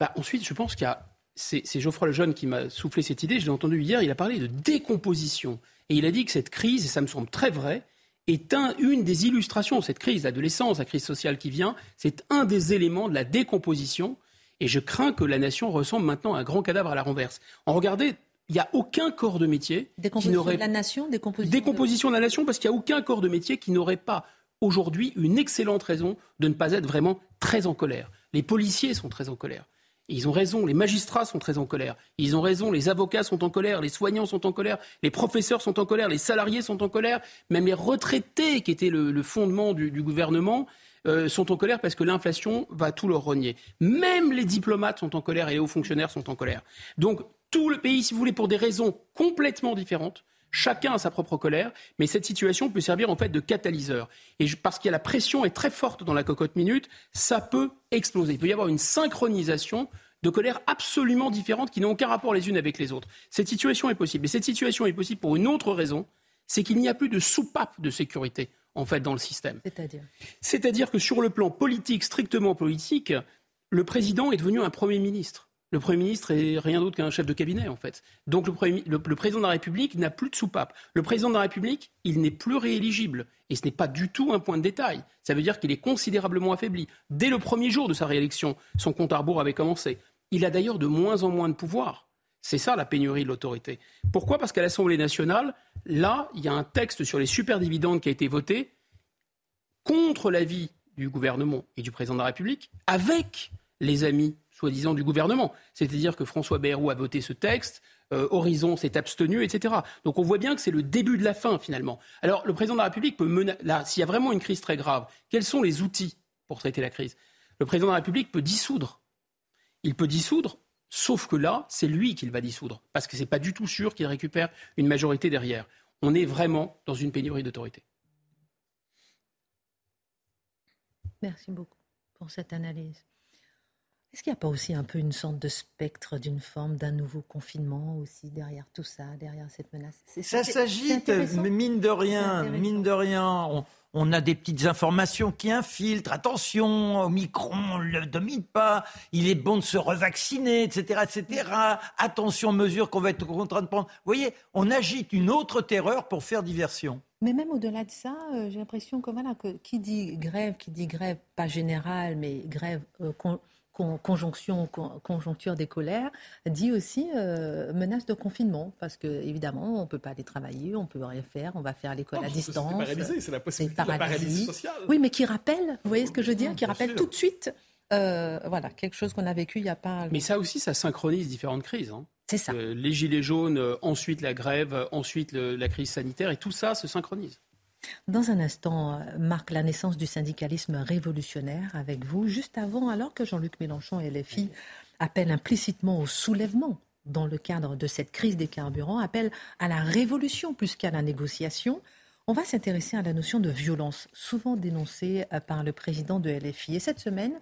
bah, ensuite je pense qu'il y a. C'est Geoffroy Lejeune qui m'a soufflé cette idée, je l'ai entendu hier, il a parlé de décomposition. Et il a dit que cette crise, et ça me semble très vrai, est une des illustrations. Cette crise d'adolescence, la crise sociale qui vient, c'est un des éléments de la décomposition. Et je crains que la nation ressemble maintenant à un grand cadavre à la renverse. En regardez, il n'y a aucun corps de métier qui n'aurait... de la nation Décomposition, décomposition de... la nation parce qu'il n'y a aucun corps de métier qui n'aurait pas aujourd'hui une excellente raison de ne pas être vraiment très en colère. Les policiers sont très en colère ils ont raison, les magistrats sont très en colère. Ils ont raison, les avocats sont en colère, les soignants sont en colère, les professeurs sont en colère, les salariés sont en colère, même les retraités, qui étaient le, fondement du, gouvernement, euh, sont en colère parce que l'inflation va tout leur renier. Même les diplomates sont en colère et les hauts fonctionnaires sont en colère. Donc tout le pays, si vous voulez, pour des raisons complètement différentes, Chacun a sa propre colère, mais cette situation peut servir en fait de catalyseur. Et parce que la pression est très forte dans la cocotte minute, ça peut exploser. Il peut y avoir une synchronisation de colères absolument différentes qui n'ont aucun rapport les unes avec les autres. Cette situation est possible. Et cette situation est possible pour une autre raison, c'est qu'il n'y a plus de soupape de sécurité en fait dans le système. C'est-à-dire? C'est-à-dire que sur le plan politique, strictement politique, le président est devenu un Premier ministre. Le Premier ministre est rien d'autre qu'un chef de cabinet, en fait. Donc le, président de la République n'a plus de soupape. Le président de la République, il n'est plus rééligible. Et ce n'est pas du tout un point de détail. Ça veut dire qu'il est considérablement affaibli. Dès le premier jour de sa réélection, son compte à rebours avait commencé. Il a d'ailleurs de moins en moins de pouvoir. C'est ça la pénurie de l'autorité. Pourquoi? Parce qu'à l'Assemblée nationale, là, il y a un texte sur les superdividendes qui a été voté contre l'avis du gouvernement et du président de la République, avec les amis soi-disant du gouvernement. C'est-à-dire que François Bayrou a voté ce texte, euh, Horizon s'est abstenu, etc. Donc on voit bien que c'est le début de la fin finalement. Alors le président de la République peut là, s'il y a vraiment une crise très grave, quels sont les outils pour traiter la crise? Le président de la République peut dissoudre. Il peut dissoudre, sauf que là, c'est lui qu'il va dissoudre, parce que ce n'est pas du tout sûr qu'il récupère une majorité derrière. On est vraiment dans une pénurie d'autorité. Merci beaucoup pour cette analyse. Est-ce qu'il n'y a pas aussi un peu une sorte de spectre d'une forme d'un nouveau confinement aussi derrière tout ça, derrière cette menace? Ça s'agite, mine de rien, mine de rien, on, a des petites informations qui infiltrent. Attention, au micron, on ne le domine pas. Il est bon de se revacciner, etc., etc. Attention aux mesures qu'on va être en train de prendre. Vous voyez, on agite une autre terreur pour faire diversion. Mais même au-delà de ça, euh, j'ai l'impression que voilà, que qui dit grève, qui dit grève pas générale, mais grève euh, conjonction, conjoncture des colères, dit aussi euh, menace de confinement, parce que évidemment, on ne peut pas aller travailler, on ne peut rien faire, on va faire l'école à distance. C'est paralysé, c'est la possibilité de paralysie sociale. Oui, mais qui rappelle, vous voyez ce que je veux dire, qui rappelle tout de suite, euh, voilà, quelque chose qu'on a vécu il n'y a pas. Mais ça aussi, ça synchronise différentes crises. Hein. C'est ça. Euh, les gilets jaunes, ensuite la grève, ensuite la crise sanitaire, et tout ça se synchronise. Dans un instant, euh, marque la naissance du syndicalisme révolutionnaire avec vous, juste avant, alors que Jean-Luc Mélenchon et LFI appellent implicitement au soulèvement dans le cadre de cette crise des carburants, appellent à la révolution plus qu'à la négociation. On va s'intéresser à la notion de violence, souvent dénoncée euh, par le président de LFI. Et cette semaine,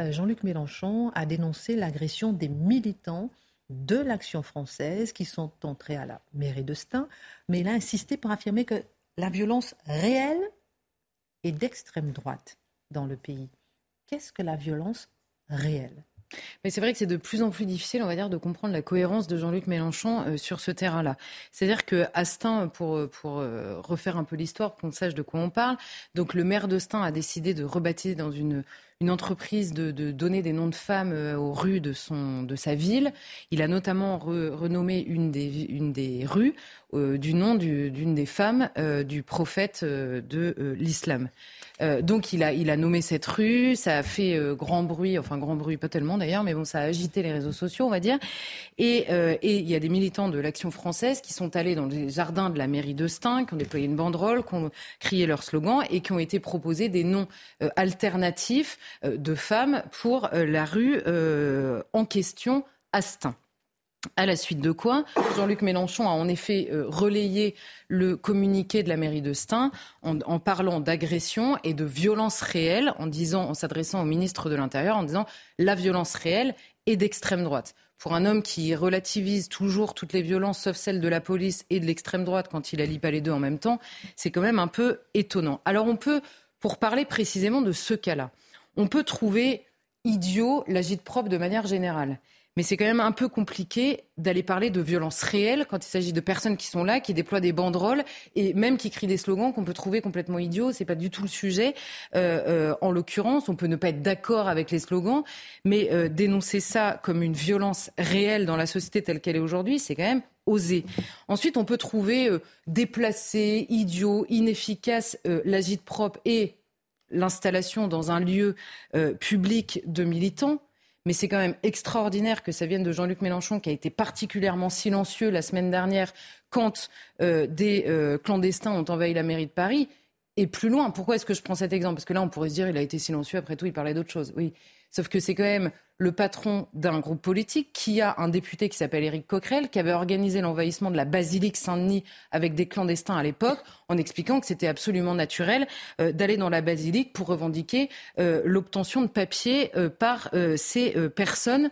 euh, Jean-Luc Mélenchon a dénoncé l'agression des militants de l'action française qui sont entrés à la mairie de Stein, mais il a insisté pour affirmer que la violence réelle est d'extrême droite dans le pays. Qu'est-ce que la violence réelle? Mais c'est vrai que c'est de plus en plus difficile, on va dire, de comprendre la cohérence de Jean-Luc Mélenchon euh, sur ce terrain-là. C'est-à-dire que Astin, pour, pour euh, refaire un peu l'histoire, pour qu'on sache de quoi on parle, donc le maire d'Astin a décidé de rebâtir dans une une entreprise de, donner des noms de femmes euh, aux rues de, son, de sa ville. Il a notamment renommé une des, une des rues euh, du nom d'une des femmes euh, du prophète de l'islam. donc il a, il a nommé cette rue, ça a fait grand bruit, enfin grand bruit pas tellement d'ailleurs, mais bon ça a agité les réseaux sociaux on va dire. Et, et il y a des militants de l'Action française qui sont allés dans les jardins de la mairie de Stein, qui ont déployé une banderole, qui ont crié leur slogan et qui ont été proposés des noms alternatifs de femmes pour euh, la rue euh, en question Astin. À la suite de quoi, Jean-Luc Mélenchon a en effet relayé le communiqué de la mairie de Stein en, parlant d'agression et de violence réelle, en disant, en s'adressant au ministre de l'Intérieur, en disant la violence réelle est d'extrême droite. Pour un homme qui relativise toujours toutes les violences, sauf celles de la police et de l'extrême droite, quand il allie pas les deux en même temps, c'est quand même un peu étonnant. Alors on peut, pour parler précisément de ce cas-là, on peut trouver idiot l'agite propre de manière générale. Mais c'est quand même un peu compliqué d'aller parler de violence réelle quand il s'agit de personnes qui sont là, qui déploient des banderoles et même qui crient des slogans qu'on peut trouver complètement idiots. C'est pas du tout le sujet. Euh, euh, en l'occurrence, on peut ne pas être d'accord avec les slogans, mais euh, dénoncer ça comme une violence réelle dans la société telle qu'elle est aujourd'hui, c'est quand même osé. Ensuite, on peut trouver déplacé, idiot, inefficace l'agite propre et l'installation dans un lieu euh, public de militants. Mais c'est quand même extraordinaire que ça vienne de Jean-Luc Mélenchon, qui a été particulièrement silencieux la semaine dernière quand euh, des euh, clandestins ont envahi la mairie de Paris. Et plus loin, pourquoi est-ce que je prends cet exemple? Parce que là, on pourrait se dire, il a été silencieux, après tout, il parlait d'autre chose. Oui, sauf que c'est quand même le patron d'un groupe politique qui a un député qui s'appelle Éric Coquerel, qui avait organisé l'envahissement de la basilique Saint-Denis avec des clandestins à l'époque, en expliquant que c'était absolument naturel euh, d'aller dans la basilique pour revendiquer euh, l'obtention de papiers euh, par ces personnes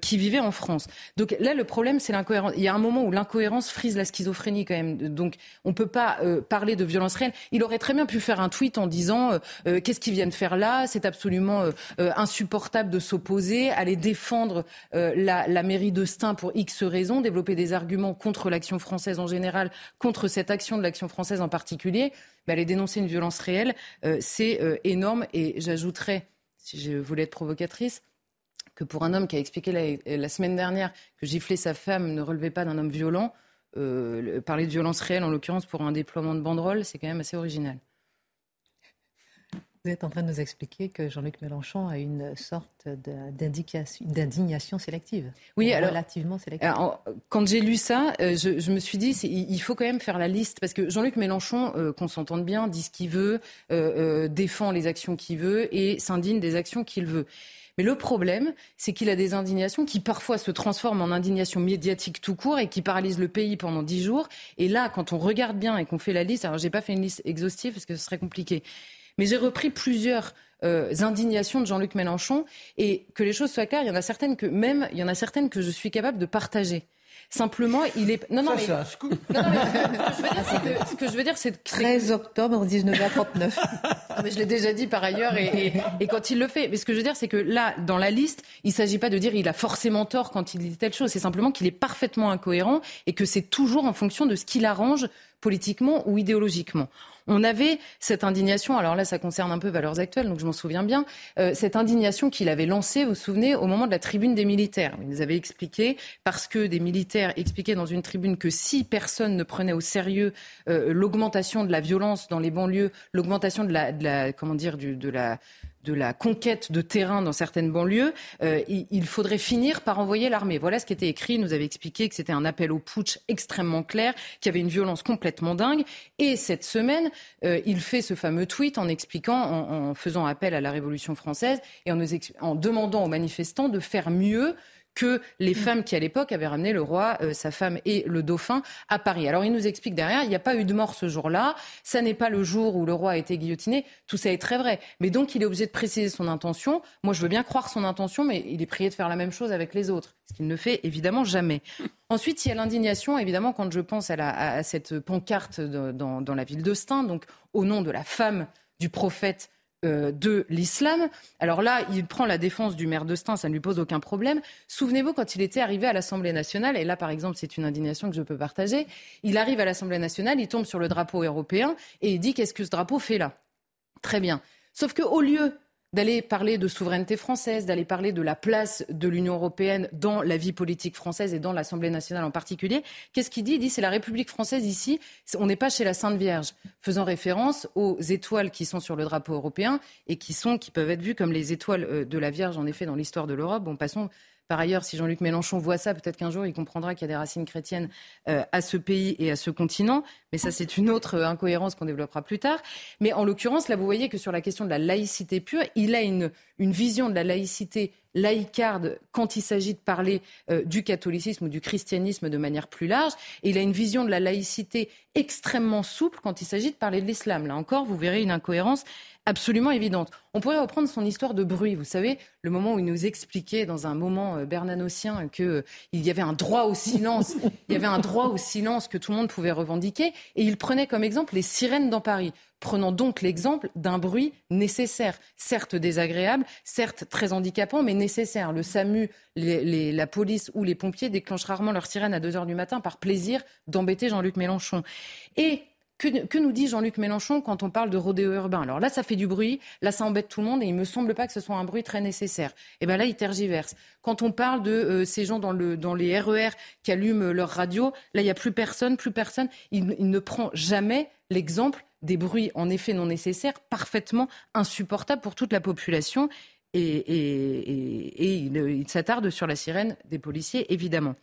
qui vivaient en France. Donc là, le problème, c'est l'incohérence. Il y a un moment où l'incohérence frise la schizophrénie quand même. Donc on ne peut pas parler de violence réelle. Il aurait très bien pu faire un tweet en disant qu'est-ce qu'ils viennent faire là? C'est absolument insupportable de s'opposer aller défendre euh, la, mairie de Stein pour X raisons, développer des arguments contre l'action française en général, contre cette action de l'action française en particulier, aller dénoncer une violence réelle, euh, c'est euh, énorme. Et j'ajouterais, si je voulais être provocatrice, que pour un homme qui a expliqué la, semaine dernière que gifler sa femme ne relevait pas d'un homme violent, parler de violence réelle, en l'occurrence pour un déploiement de banderole, c'est quand même assez original. Vous êtes en train de nous expliquer que Jean-Luc Mélenchon a une sorte d'indignation sélective. Oui, alors, relativement sélective. quand j'ai lu ça, euh, je, me suis dit, il faut quand même faire la liste parce que Jean-Luc Mélenchon, euh, qu'on s'entende bien, dit ce qu'il veut, euh, défend les actions qu'il veut et s'indigne des actions qu'il veut. Mais le problème, c'est qu'il a des indignations qui parfois se transforment en indignations médiatiques tout court et qui paralysent le pays pendant dix jours. Et là, quand on regarde bien et qu'on fait la liste, alors j'ai pas fait une liste exhaustive parce que ce serait compliqué, mais j'ai repris plusieurs euh, indignations de Jean-Luc Mélenchon et que les choses soient claires, il y en a certaines que même il y en a certaines que je suis capable de partager. Simplement, il est. Non, non, mais... c'est un scoop. Non, non, mais ce que je veux dire, c'est que. 13 octobre 1939. mais je l'ai déjà dit par ailleurs, et, et, quand il le fait. Mais ce que je veux dire, c'est que là, dans la liste, il ne s'agit pas de dire il a forcément tort quand il dit telle chose. C'est simplement qu'il est parfaitement incohérent et que c'est toujours en fonction de ce qu'il arrange politiquement ou idéologiquement. On avait cette indignation, alors là ça concerne un peu Valeurs Actuelles, donc je m'en souviens bien, euh, cette indignation qu'il avait lancée, vous vous souvenez, au moment de la tribune des militaires. Il nous avait expliqué, parce que des militaires expliquaient dans une tribune que si personne ne prenait au sérieux euh, l'augmentation de la violence dans les banlieues, l'augmentation de la, de la, comment dire, de la de la conquête de terrain dans certaines banlieues, euh, il, faudrait finir par envoyer l'armée. Voilà ce qui était écrit. Il nous avait expliqué que c'était un appel au putsch extrêmement clair, qu'il y avait une violence complètement dingue. Et cette semaine, euh, il fait ce fameux tweet en expliquant, en, faisant appel à la Révolution française et en, en demandant aux manifestants de faire mieux que les mm. femmes qui, à l'époque, avaient ramené le roi, euh, sa femme et le dauphin à Paris. Alors, il nous explique derrière, il n'y a pas eu de mort ce jour-là, ça n'est pas le jour où le roi a été guillotiné, tout ça est très vrai. Mais donc, il est obligé de préciser son intention. Moi, je veux bien croire son intention, mais il est prié de faire la même chose avec les autres, ce qu'il ne fait évidemment jamais. <laughs> Ensuite, il y a l'indignation, évidemment, quand je pense à, cette pancarte dans, dans la ville de Stein, donc au nom de la femme du prophète euh, de l'islam. Alors là, il prend la défense du maire de Stein, ça ne lui pose aucun problème. Souvenez-vous, quand il était arrivé à l'Assemblée nationale, et là, par exemple, c'est une indignation que je peux partager, il arrive à l'Assemblée nationale, il tombe sur le drapeau européen et il dit qu'est-ce que ce drapeau fait là? Très bien. Sauf qu'au lieu d'aller parler de souveraineté française, d'aller parler de la place de l'Union européenne dans la vie politique française et dans l'Assemblée nationale en particulier. Qu'est-ce qu'il dit Il dit c'est la République française ici, on n'est pas chez la Sainte Vierge, faisant référence aux étoiles qui sont sur le drapeau européen et qui peuvent être vues comme les étoiles euh, de la Vierge en effet dans l'histoire de l'Europe. Bon, passons par ailleurs, si Jean-Luc Mélenchon voit ça, peut-être qu'un jour il comprendra qu'il y a des racines chrétiennes euh, à ce pays et à ce continent. Mais ça, c'est une autre euh, incohérence qu'on développera plus tard. Mais en l'occurrence, là, vous voyez que sur la question de la laïcité pure, il a une, une vision de la laïcité laïcarde quand il s'agit de parler euh, du catholicisme ou du christianisme de manière plus large. Et il a une vision de la laïcité extrêmement souple quand il s'agit de parler de l'islam. Là encore, vous verrez une incohérence absolument évidente. On pourrait reprendre son histoire de bruit. Vous savez, le moment où il nous expliquait dans un moment euh, bernanocien qu'il euh, y avait un droit au silence, <laughs> il y avait un droit au silence que tout le monde pouvait revendiquer, et il prenait comme exemple les sirènes dans Paris. Prenons donc l'exemple d'un bruit nécessaire, certes désagréable, certes très handicapant, mais nécessaire. Le SAMU, la police ou les pompiers déclenchent rarement leur sirène à 2 heures du matin par plaisir d'embêter Jean-Luc Mélenchon. Et que, nous dit Jean-Luc Mélenchon quand on parle de rodéo urbain? Alors là, ça fait du bruit, là, ça embête tout le monde et il me semble pas que ce soit un bruit très nécessaire. Et eh bien là, il tergiverse. Quand on parle de euh, ces gens dans les RER e qui allument leur radio, là, il n'y a plus personne, plus personne. Il, ne prend jamais l'exemple des bruits, en effet, non nécessaires, parfaitement insupportables pour toute la population. Et, il s'attarde sur la sirène des policiers, évidemment.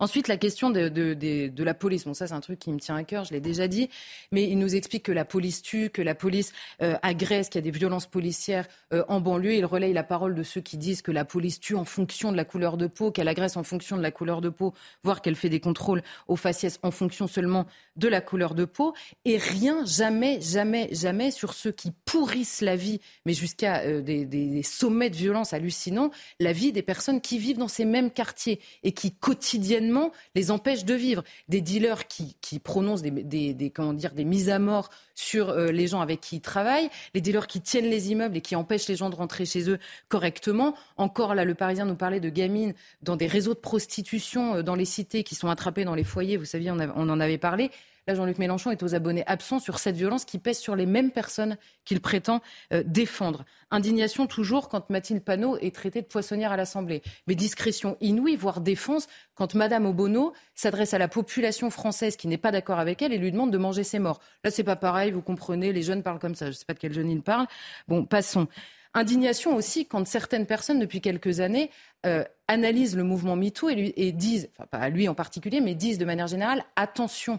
Ensuite, la question de, la police. Bon, ça, c'est un truc qui me tient à cœur, je l'ai déjà dit. Mais il nous explique que la police tue, que la police euh, agresse, qu'il y a des violences policières euh, en banlieue. Il relaye la parole de ceux qui disent que la police tue en fonction de la couleur de peau, qu'elle agresse en fonction de la couleur de peau, voire qu'elle fait des contrôles aux faciès en fonction seulement de la couleur de peau. Et rien, jamais, jamais, jamais sur ceux qui pourrissent la vie, mais jusqu'à euh, des sommets de violence hallucinants, la vie des personnes qui vivent dans ces mêmes quartiers et qui quotidiennement les empêche de vivre. Des dealers qui, prononcent des, comment dire, des mises à mort sur euh, les gens avec qui ils travaillent, les dealers qui tiennent les immeubles et qui empêchent les gens de rentrer chez eux correctement. Encore là, le Parisien nous parlait de gamines dans des réseaux de prostitution euh, dans les cités qui sont attrapées dans les foyers. Vous saviez, on, en avait parlé. Là, Jean-Luc Mélenchon est aux abonnés absents sur cette violence qui pèse sur les mêmes personnes qu'il prétend euh, défendre. Indignation toujours quand Mathilde Panot est traitée de poissonnière à l'Assemblée. Mais discrétion inouïe, voire défense, quand Madame Obono s'adresse à la population française qui n'est pas d'accord avec elle et lui demande de manger ses morts. Là, c'est pas pareil, vous comprenez, les jeunes parlent comme ça. Je ne sais pas de quel jeune ils parlent. Bon, passons. Indignation aussi quand certaines personnes, depuis quelques années, euh, analysent le mouvement MeToo et, disent, enfin pas lui en particulier, mais disent de manière générale, attention,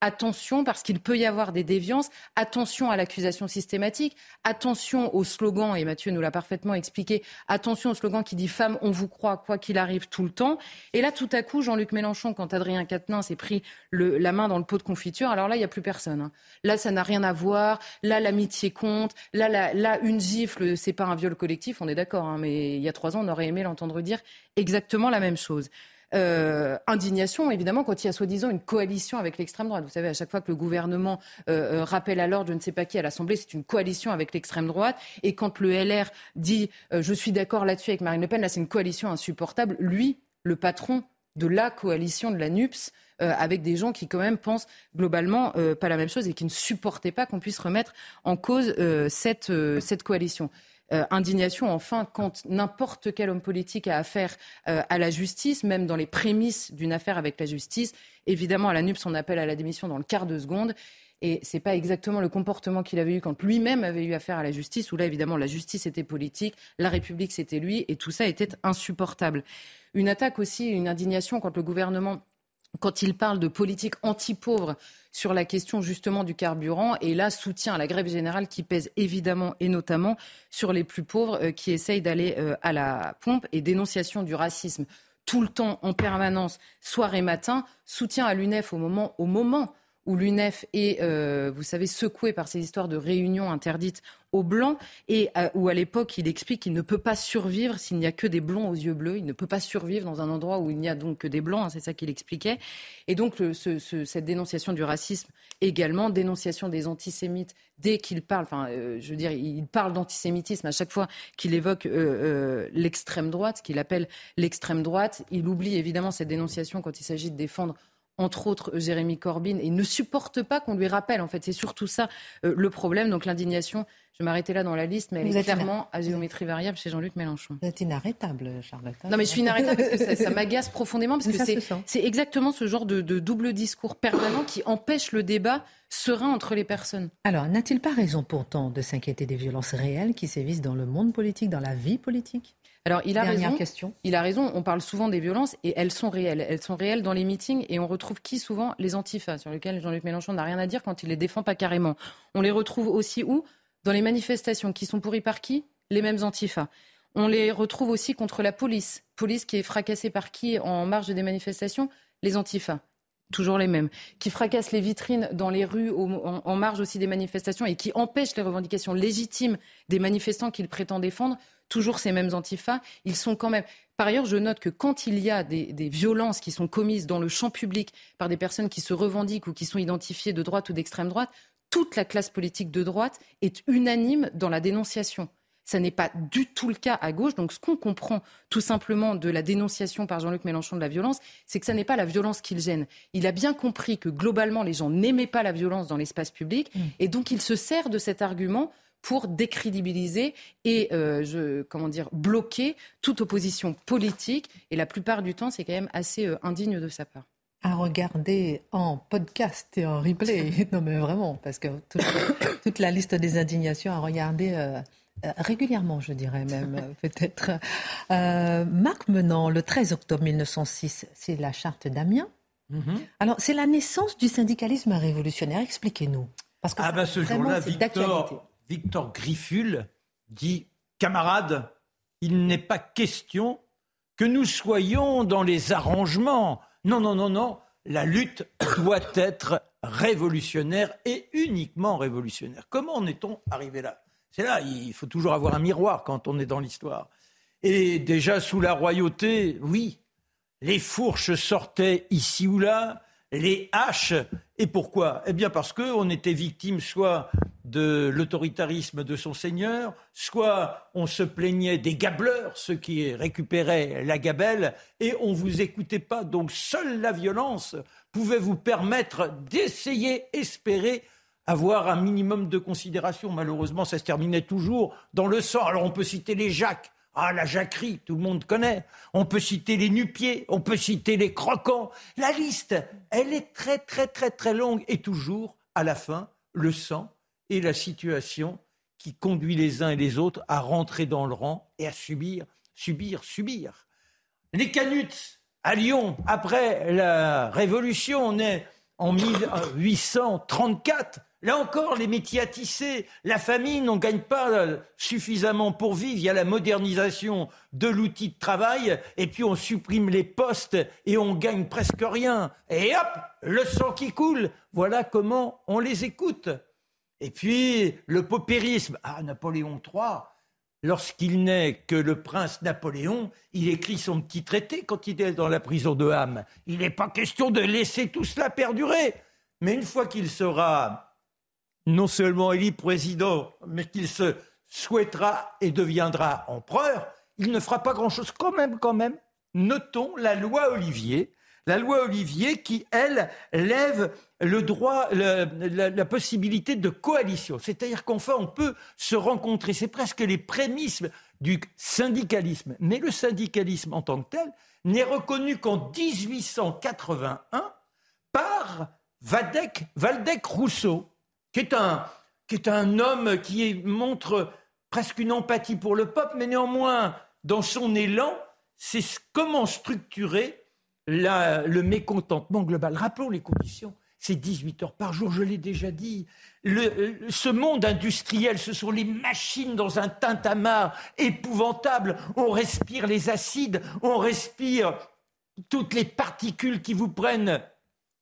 attention parce qu'il peut y avoir des déviances, attention à l'accusation systématique, attention au slogan, et Mathieu nous l'a parfaitement expliqué, attention au slogan qui dit femme, on vous croit, quoi qu'il arrive tout le temps. Et là, tout à coup, Jean-Luc Mélenchon, quand Adrien Quatennens s'est pris la main dans le pot de confiture, alors là, il n'y a plus personne. Hein. Là, ça n'a rien à voir. Là, l'amitié compte. Là, là, une gifle, c'est pas un viol collectif, on est d'accord. Hein, mais il y a trois ans, on aurait aimé l'entendre dire exactement la même chose. Euh, indignation, évidemment, quand il y a soi-disant une coalition avec l'extrême droite. Vous savez, à chaque fois que le gouvernement euh, euh, rappelle à l'ordre je ne sais pas qui à l'Assemblée, c'est une coalition avec l'extrême droite. Et quand le LR dit je suis d'accord là-dessus avec Marine Le Pen, là c'est une coalition insupportable. Lui, le patron de la coalition de la NUPS, avec des gens qui quand même pensent globalement pas la même chose et qui ne supportaient pas qu'on puisse remettre en cause cette, cette coalition. Euh, indignation, enfin, quand n'importe quel homme politique a affaire euh, à la justice, même dans les prémices d'une affaire avec la justice. Évidemment, à la NUPS, on appelle à la démission dans le quart de seconde. Et ce n'est pas exactement le comportement qu'il avait eu quand lui-même avait eu affaire à la justice, où là, évidemment, la justice était politique, la République, c'était lui, et tout ça était insupportable. Une attaque aussi, une indignation quand le gouvernement quand il parle de politique anti-pauvre sur la question justement du carburant et là soutien à la grève générale qui pèse évidemment et notamment sur les plus pauvres euh, qui essayent d'aller euh, à la pompe et dénonciation du racisme tout le temps en permanence soir et matin. Soutien à l'UNEF au moment au moment où l'UNEF est, euh, vous savez, secoué par ces histoires de réunions interdites aux Blancs, et euh, où à l'époque il explique qu'il ne peut pas survivre s'il n'y a que des Blonds aux yeux bleus, il ne peut pas survivre dans un endroit où il n'y a donc que des Blancs, hein, c'est ça qu'il expliquait. Et donc cette dénonciation du racisme également, dénonciation des antisémites dès qu'il parle, enfin euh, je veux dire, il parle d'antisémitisme à chaque fois qu'il évoque l'extrême droite, qu'il appelle l'extrême droite. Il oublie évidemment cette dénonciation quand il s'agit de défendre entre autres Jérémy Corbyn, et ne supporte pas qu'on lui rappelle. En fait, c'est surtout ça euh, le problème. Donc l'indignation, je m'arrêter là dans la liste, mais elle est clairement à géométrie variable chez Jean-Luc Mélenchon. Vous êtes inarrêtable, Charlotte. Non, mais je suis inarrêtable parce que ça, <laughs> m'agace profondément, parce que c'est exactement ce genre de, de double discours permanent qui empêche le débat serein entre les personnes. Alors, n'a-t-il pas raison pourtant de s'inquiéter des violences réelles qui sévissent dans le monde politique, dans la vie politique? Alors, il a raison. Question. Il a raison. On parle souvent des violences et elles sont réelles. Elles sont réelles dans les meetings et on retrouve qui souvent Les antifas, sur lesquels Jean-Luc Mélenchon n'a rien à dire quand il les défend pas carrément. On les retrouve aussi où? Dans les manifestations qui sont pourries par qui? Les mêmes antifas. On les retrouve aussi contre la police. Police qui est fracassée par qui en marge des manifestations? Les antifas toujours les mêmes, qui fracassent les vitrines dans les rues en, marge aussi des manifestations et qui empêchent les revendications légitimes des manifestants qu'ils prétendent défendre, toujours ces mêmes antifas, ils sont quand même. Par ailleurs, je note que quand il y a des, violences qui sont commises dans le champ public par des personnes qui se revendiquent ou qui sont identifiées de droite ou d'extrême droite, toute la classe politique de droite est unanime dans la dénonciation. Ça n'est pas du tout le cas à gauche. Donc ce qu'on comprend tout simplement de la dénonciation par Jean-Luc Mélenchon de la violence, c'est que ça n'est pas la violence qui le gêne. Il a bien compris que globalement les gens n'aimaient pas la violence dans l'espace public mm. et donc il se sert de cet argument pour décrédibiliser et euh, je, comment dire, bloquer toute opposition politique. Et la plupart du temps, c'est quand même assez euh, indigne de sa part. À regarder en podcast et en replay. <laughs> non, mais vraiment, parce que toute, la liste des indignations à regarder. Euh, régulièrement, je dirais même, peut-être. Marc Menant, le 13 octobre 1906, c'est la charte d'Amiens. Mm-hmm. Alors, c'est la naissance du syndicalisme révolutionnaire. Expliquez-nous. Parce que ah ben ce jour-là, Victor, Victor Grifful dit Camarades, il n'est pas question que nous soyons dans les arrangements. Non, non, non, non. La lutte <coughs> doit être révolutionnaire et uniquement révolutionnaire. Comment en est-on arrivé là? C'est là, il faut toujours avoir un miroir quand on est dans l'histoire. Et déjà sous la royauté, oui, les fourches sortaient ici ou là, les haches. Et pourquoi? Eh bien parce qu'on était victime soit de l'autoritarisme de son seigneur, soit on se plaignait des gabeleurs, ceux qui récupéraient la gabelle, et on ne vous écoutait pas. Donc seule la violence pouvait vous permettre d'essayer, espérer avoir un minimum de considération. Malheureusement, ça se terminait toujours dans le sang. Alors on peut citer les Jacques. Ah, la jacquerie, tout le monde connaît. On peut citer les nu-pieds, on peut citer les croquants. La liste, elle est très, très, très, très longue. Et toujours, à la fin, le sang et la situation qui conduit les uns et les autres à rentrer dans le rang et à subir, subir, subir. Les canuts à Lyon, après la Révolution, on est en 1834. Là encore, les métiers à tisser, la famine, on ne gagne pas suffisamment pour vivre. Il y a la modernisation de l'outil de travail, et puis on supprime les postes et on gagne presque rien. Et hop, le sang qui coule. Voilà comment on les écoute. Et puis, le paupérisme. Ah, Napoléon III, lorsqu'il n'est que le prince Napoléon, il écrit son petit traité quand il est dans la prison de Ham. Il n'est pas question de laisser tout cela perdurer. Mais une fois qu'il sera non seulement élu président, mais qu'il se souhaitera et deviendra empereur, il ne fera pas grand-chose quand même, quand même. Notons la loi Olivier, la loi Olivier qui, elle, lève le droit, la, possibilité de coalition. C'est-à-dire qu'enfin, on peut se rencontrer. C'est presque les prémices du syndicalisme. Mais le syndicalisme en tant que tel n'est reconnu qu'en 1881 par Valdec Rousseau, qui est, un, homme qui montre presque une empathie pour le peuple, mais néanmoins, dans son élan, c'est comment structurer le mécontentement global. Rappelons les conditions. C'est 18 heures par jour, je l'ai déjà dit. ce monde industriel, ce sont les machines dans un tintamarre épouvantable. On respire les acides, on respire toutes les particules qui vous prennent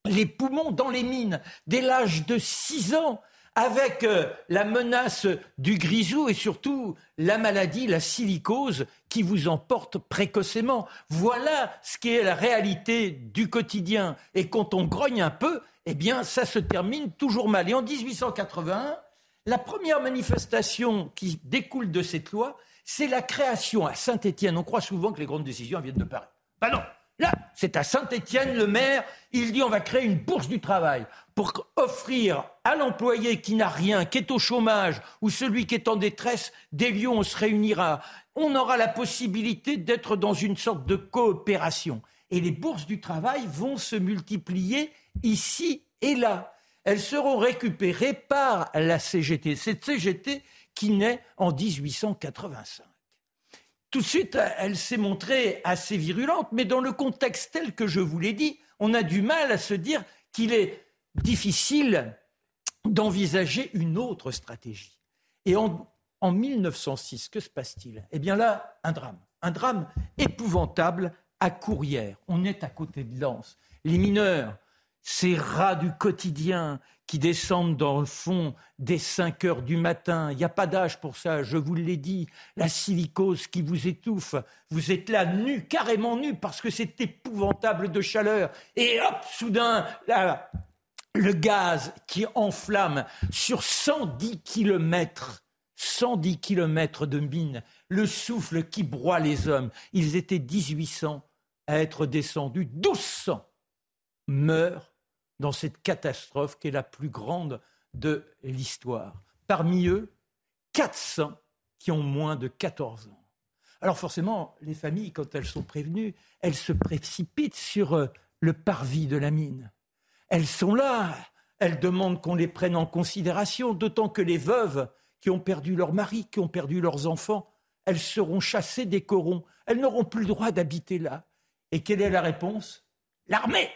les poumons dans les mines dès l'âge de 6 ans avec euh, la menace du grisou et surtout la maladie, la silicose qui vous emporte précocement. Voilà ce qui est la réalité du quotidien. Et quand on grogne un peu, eh bien, ça se termine toujours mal. Et en 1881, la première manifestation qui découle de cette loi, c'est la création à Saint-Étienne. On croit souvent que les grandes décisions viennent de Paris. Ben non, Là, c'est à Saint-Étienne, le maire, il dit on va créer une bourse du travail pour offrir à l'employé qui n'a rien, qui est au chômage, ou celui qui est en détresse, des lieux on se réunira. On aura la possibilité d'être dans une sorte de coopération. Et les bourses du travail vont se multiplier ici et là. Elles seront récupérées par la CGT. Cette CGT qui naît en 1885 tout de suite, elle s'est montrée assez virulente, mais dans le contexte tel que je vous l'ai dit, on a du mal à se dire qu'il est difficile d'envisager une autre stratégie. Et en, 1906, que se passe-t-il? Eh bien là, un drame. Un drame épouvantable à Courrières. On est à côté de Lens. Les mineurs, ces rats du quotidien qui descendent dans le fond dès 5 heures du matin. Il n'y a pas d'âge pour ça, je vous l'ai dit. La silicose qui vous étouffe. Vous êtes là nu, carrément nu, parce que c'est épouvantable de chaleur. Et hop, soudain, là, le gaz qui enflamme sur 110 kilomètres. 110 kilomètres de mine, le souffle qui broie les hommes. Ils étaient 1800 à être descendus, 1200 meurent dans cette catastrophe qui est la plus grande de l'histoire. Parmi eux, 400 qui ont moins de 14 ans. Alors forcément, les familles, quand elles sont prévenues, elles se précipitent sur euh, le parvis de la mine. Elles sont là, elles demandent qu'on les prenne en considération, d'autant que les veuves qui ont perdu leur mari, qui ont perdu leurs enfants, elles seront chassées des corons. Elles n'auront plus le droit d'habiter là. Et quelle est la réponse? L'armée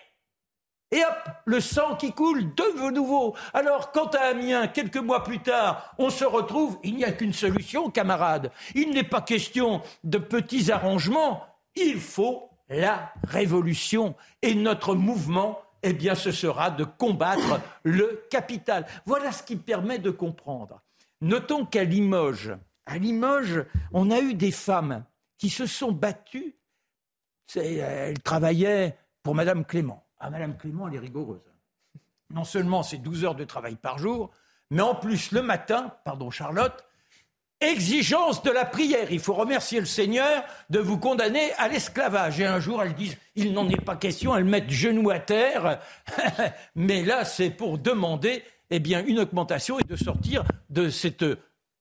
et hop, le sang qui coule de nouveau. Alors, quant à Amiens, quelques mois plus tard, on se retrouve, il n'y a qu'une solution, camarades. Il n'est pas question de petits arrangements, il faut la révolution. Et notre mouvement, eh bien, ce sera de combattre <coughs> le capital. Voilà ce qui permet de comprendre. Notons qu'à Limoges, à Limoges, on a eu des femmes qui se sont battues. Elles travaillaient pour Madame Clément ah, Madame Clément, elle est rigoureuse. Non seulement c'est 12 heures de travail par jour, mais en plus, le matin, pardon Charlotte, exigence de la prière. Il faut remercier le Seigneur de vous condamner à l'esclavage. Et un jour, elles disent, il n'en est pas question, elles mettent genoux à terre. <laughs> Mais là, c'est pour demander eh bien, une augmentation et de sortir de cette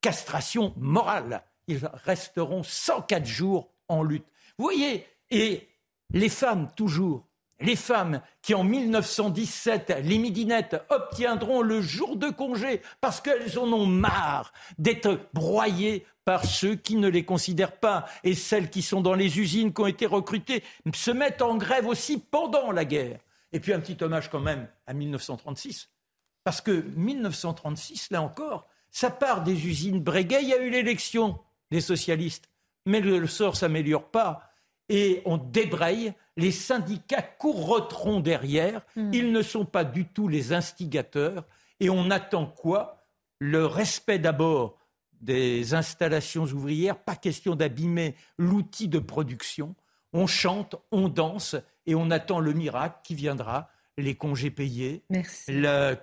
castration morale. Ils resteront 104 jours en lutte. Vous voyez, et les femmes, toujours, les femmes qui en 1917, les midinettes, obtiendront le jour de congé parce qu'elles en ont marre d'être broyées par ceux qui ne les considèrent pas. Et celles qui sont dans les usines, qui ont été recrutées, se mettent en grève aussi pendant la guerre. Et puis un petit hommage quand même à 1936. Parce que 1936, là encore, ça part des usines Breguet. Il y a eu l'élection des socialistes. Mais le, sort s'améliore pas. Et on débraye les syndicats courrotteront derrière. Hmm. Ils ne sont pas du tout les instigateurs. Et on attend quoi? Le respect d'abord des installations ouvrières. Pas question d'abîmer l'outil de production. On chante, on danse et on attend le miracle qui viendra, les congés payés,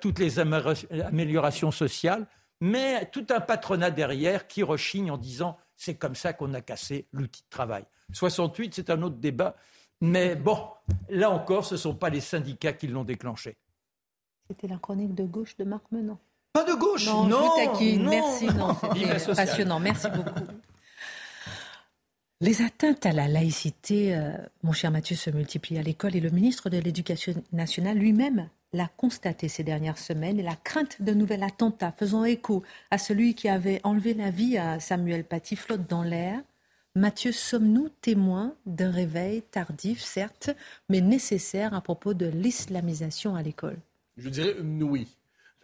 toutes les améliorations sociales, mais tout un patronat derrière qui rechigne en disant c'est comme ça qu'on a cassé l'outil de travail. 68, c'est un autre débat. Mais bon, là encore, ce ne sont pas les syndicats qui l'ont déclenché. C'était la chronique de gauche de Marc Menon. Pas de gauche, non. non, Merci, non, <laughs> c'était passionnant. Merci beaucoup. Les atteintes à la laïcité, euh, mon cher Mathieu, se multiplient à l'école et le ministre de l'Éducation nationale lui-même l'a constaté ces dernières semaines et la crainte d'un nouvel attentat faisant écho à celui qui avait enlevé la vie à Samuel Paty flotte dans l'air. Mathieu, sommes-nous témoins d'un réveil tardif, certes, mais nécessaire à propos de l'islamisation à l'école? Je dirais oui.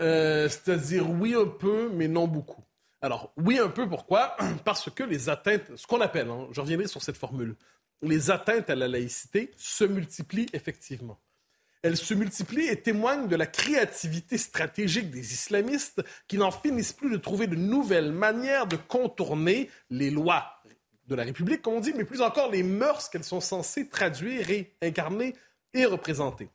Euh, c'est-à-dire oui un peu, mais non beaucoup. Alors, oui un peu, pourquoi? <clears throat> Parce que les atteintes, ce qu'on appelle, hein, je reviendrai sur cette formule, les atteintes à la laïcité se multiplient effectivement. Elles se multiplient et témoignent de la créativité stratégique des islamistes qui n'en finissent plus de trouver de nouvelles manières de contourner les lois de la République, comme on dit, mais plus encore les mœurs qu'elles sont censées traduire et incarner et représenter.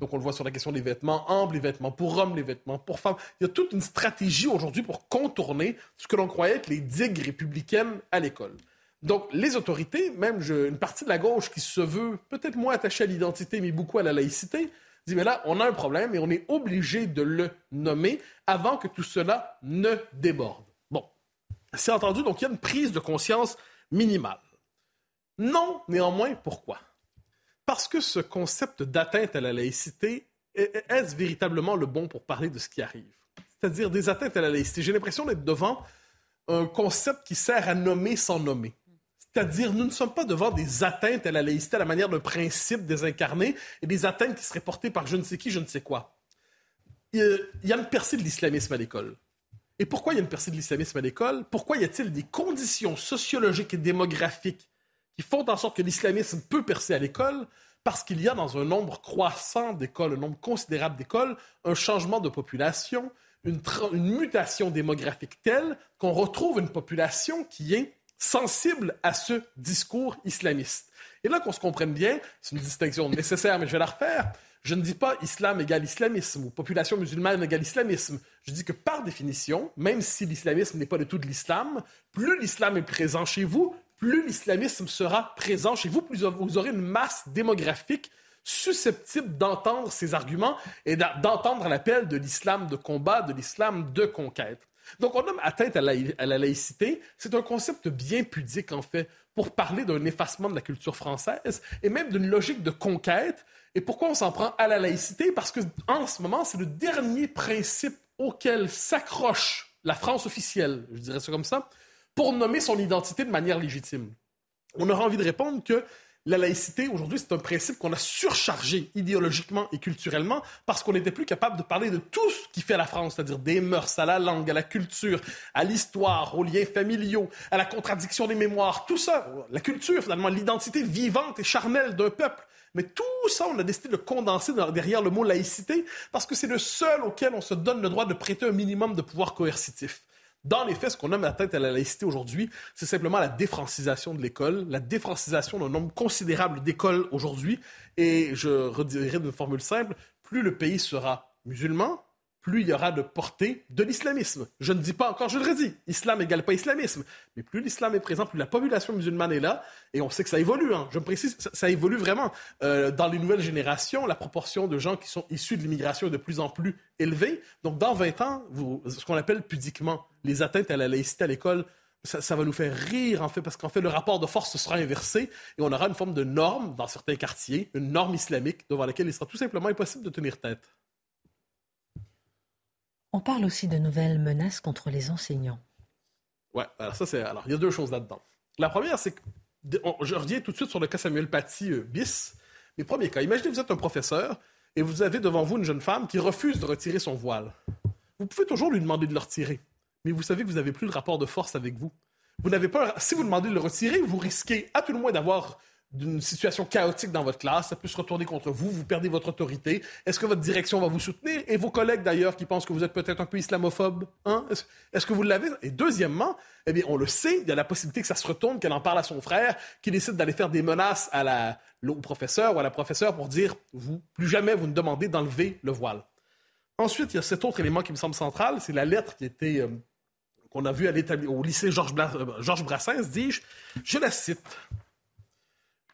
Donc, on le voit sur la question des vêtements amples, les vêtements pour hommes, les vêtements pour femmes. Il y a toute une stratégie aujourd'hui pour contourner ce que l'on croyait être les digues républicaines à l'école. Donc, les autorités, même une partie de la gauche qui se veut peut-être moins attachée à l'identité, mais beaucoup à la laïcité, dit, mais là, on a un problème et on est obligé de le nommer avant que tout cela ne déborde. Bon, c'est entendu, donc il y a une prise de conscience minimale. Non, néanmoins, pourquoi? Parce que ce concept d'atteinte à la laïcité, est-ce véritablement le bon pour parler de ce qui arrive? C'est-à-dire des atteintes à la laïcité. J'ai l'impression d'être devant un concept qui sert à nommer sans nommer. C'est-à-dire, nous ne sommes pas devant des atteintes à la laïcité à la manière d'un principe désincarné et des atteintes qui seraient portées par je ne sais qui, je ne sais quoi. Il y a une percée de l'islamisme à l'école. Et pourquoi il y a une percée de l'islamisme à l'école? Pourquoi y a-t-il des conditions sociologiques et démographiques qui font en sorte que l'islamisme peut percer à l'école? Parce qu'il y a dans un nombre croissant d'écoles, un nombre considérable d'écoles, un changement de population, une, une mutation démographique telle qu'on retrouve une population qui est sensible à ce discours islamiste. Et là qu'on se comprenne bien, c'est une distinction nécessaire, mais je vais la refaire. Je ne dis pas islam égale islamisme ou population musulmane égale islamisme. Je dis que par définition, même si l'islamisme n'est pas du tout de l'islam, plus l'islam est présent chez vous, plus l'islamisme sera présent chez vous, plus vous aurez une masse démographique susceptible d'entendre ces arguments et d'entendre l'appel de l'islam de combat, de l'islam de conquête. Donc, on nomme atteinte à la laïcité. C'est un concept bien pudique, en fait, pour parler d'un effacement de la culture française et même d'une logique de conquête et pourquoi on s'en prend à la laïcité? Parce que en ce moment, c'est le dernier principe auquel s'accroche la France officielle, je dirais ça comme ça, pour nommer son identité de manière légitime. On aura envie de répondre que la laïcité, aujourd'hui, c'est un principe qu'on a surchargé idéologiquement et culturellement parce qu'on n'était plus capable de parler de tout ce qui fait la France, c'est-à-dire des mœurs, à la langue, à la culture, à l'histoire, aux liens familiaux, à la contradiction des mémoires, tout ça, la culture, finalement, l'identité vivante et charnelle d'un peuple. Mais tout ça, on a décidé de condenser derrière le mot laïcité parce que c'est le seul auquel on se donne le droit de prêter un minimum de pouvoir coercitif. Dans les faits, ce qu'on nomme tête à la laïcité aujourd'hui, c'est simplement la défrancisation de l'école, la défrancisation d'un nombre considérable d'écoles aujourd'hui. Et je redirai d'une formule simple, plus le pays sera musulman, plus il y aura de portée de l'islamisme. Je ne dis pas encore, je le redis, islam égale pas islamisme, mais plus l'islam est présent, plus la population musulmane est là, et on sait que ça évolue, hein. je me précise, ça, évolue vraiment. Euh, dans les nouvelles générations, la proportion de gens qui sont issus de l'immigration est de plus en plus élevée. Donc dans 20 ans, ce qu'on appelle pudiquement les atteintes à la laïcité à l'école, ça, ça, va nous faire rire, en fait, parce qu'en fait, le rapport de force sera inversé et on aura une forme de norme dans certains quartiers, une norme islamique devant laquelle il sera tout simplement impossible de tenir tête. On parle aussi de nouvelles menaces contre les enseignants. Ouais, alors ça c'est. Alors, il y a deux choses là-dedans. La première, c'est que. je reviens tout de suite sur le cas Samuel Paty euh, bis. Mais premier cas, imaginez vous êtes un professeur et vous avez devant vous une jeune femme qui refuse de retirer son voile. Vous pouvez toujours lui demander de le retirer, mais vous savez que vous n'avez plus le rapport de force avec vous. Vous n'avez pas. Si vous demandez de le retirer, vous risquez à tout le moins d'avoir d'une situation chaotique dans votre classe, ça peut se retourner contre vous, vous perdez votre autorité. Est-ce que votre direction va vous soutenir? Et vos collègues d'ailleurs qui pensent que vous êtes peut-être un peu islamophobe, hein? Est-ce que vous l'avez? Et deuxièmement, eh bien, on le sait, il y a la possibilité que ça se retourne, qu'elle en parle à son frère, qu'il décide d'aller faire des menaces à la, au professeur ou à la professeure pour dire, vous, plus jamais vous ne demandez d'enlever le voile. Ensuite, il y a cet autre élément qui me semble central, c'est la lettre qui était, euh, qu'on a vue à au lycée euh, Georges Brassens, dis-je. Je la cite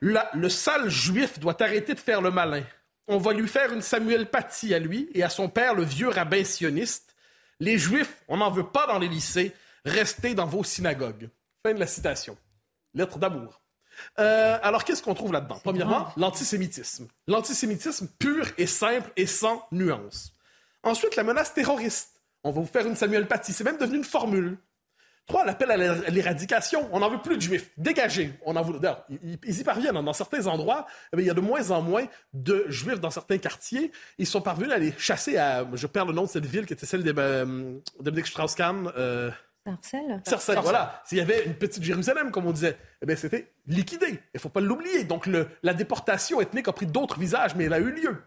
le sale juif doit arrêter de faire le malin. On va lui faire une Samuel Paty à lui et à son père, le vieux rabbin sioniste. Les juifs, on n'en veut pas dans les lycées. Restez dans vos synagogues. Fin de la citation. Lettre d'amour. Euh, alors, qu'est-ce qu'on trouve là-dedans? Premièrement, l'antisémitisme. L'antisémitisme pur et simple et sans nuance. Ensuite, la menace terroriste. On va vous faire une Samuel Paty. C'est même devenu une formule. Trois, l'appel à l'éradication. On n'en veut plus de juifs. Dégagez. On en veut... ils, y parviennent. Dans certains endroits, eh il y a de moins en moins de juifs dans certains quartiers. Ils sont parvenus à les chasser à. Je perds le nom de cette ville qui était celle de euh, Dominique Strauss-Kahn. Euh... Sarcelles. Sarcelles, voilà. S'il y avait une petite Jérusalem, comme on disait, eh c'était liquidé. Il ne faut pas l'oublier. Donc, la déportation ethnique a pris d'autres visages, mais elle a eu lieu.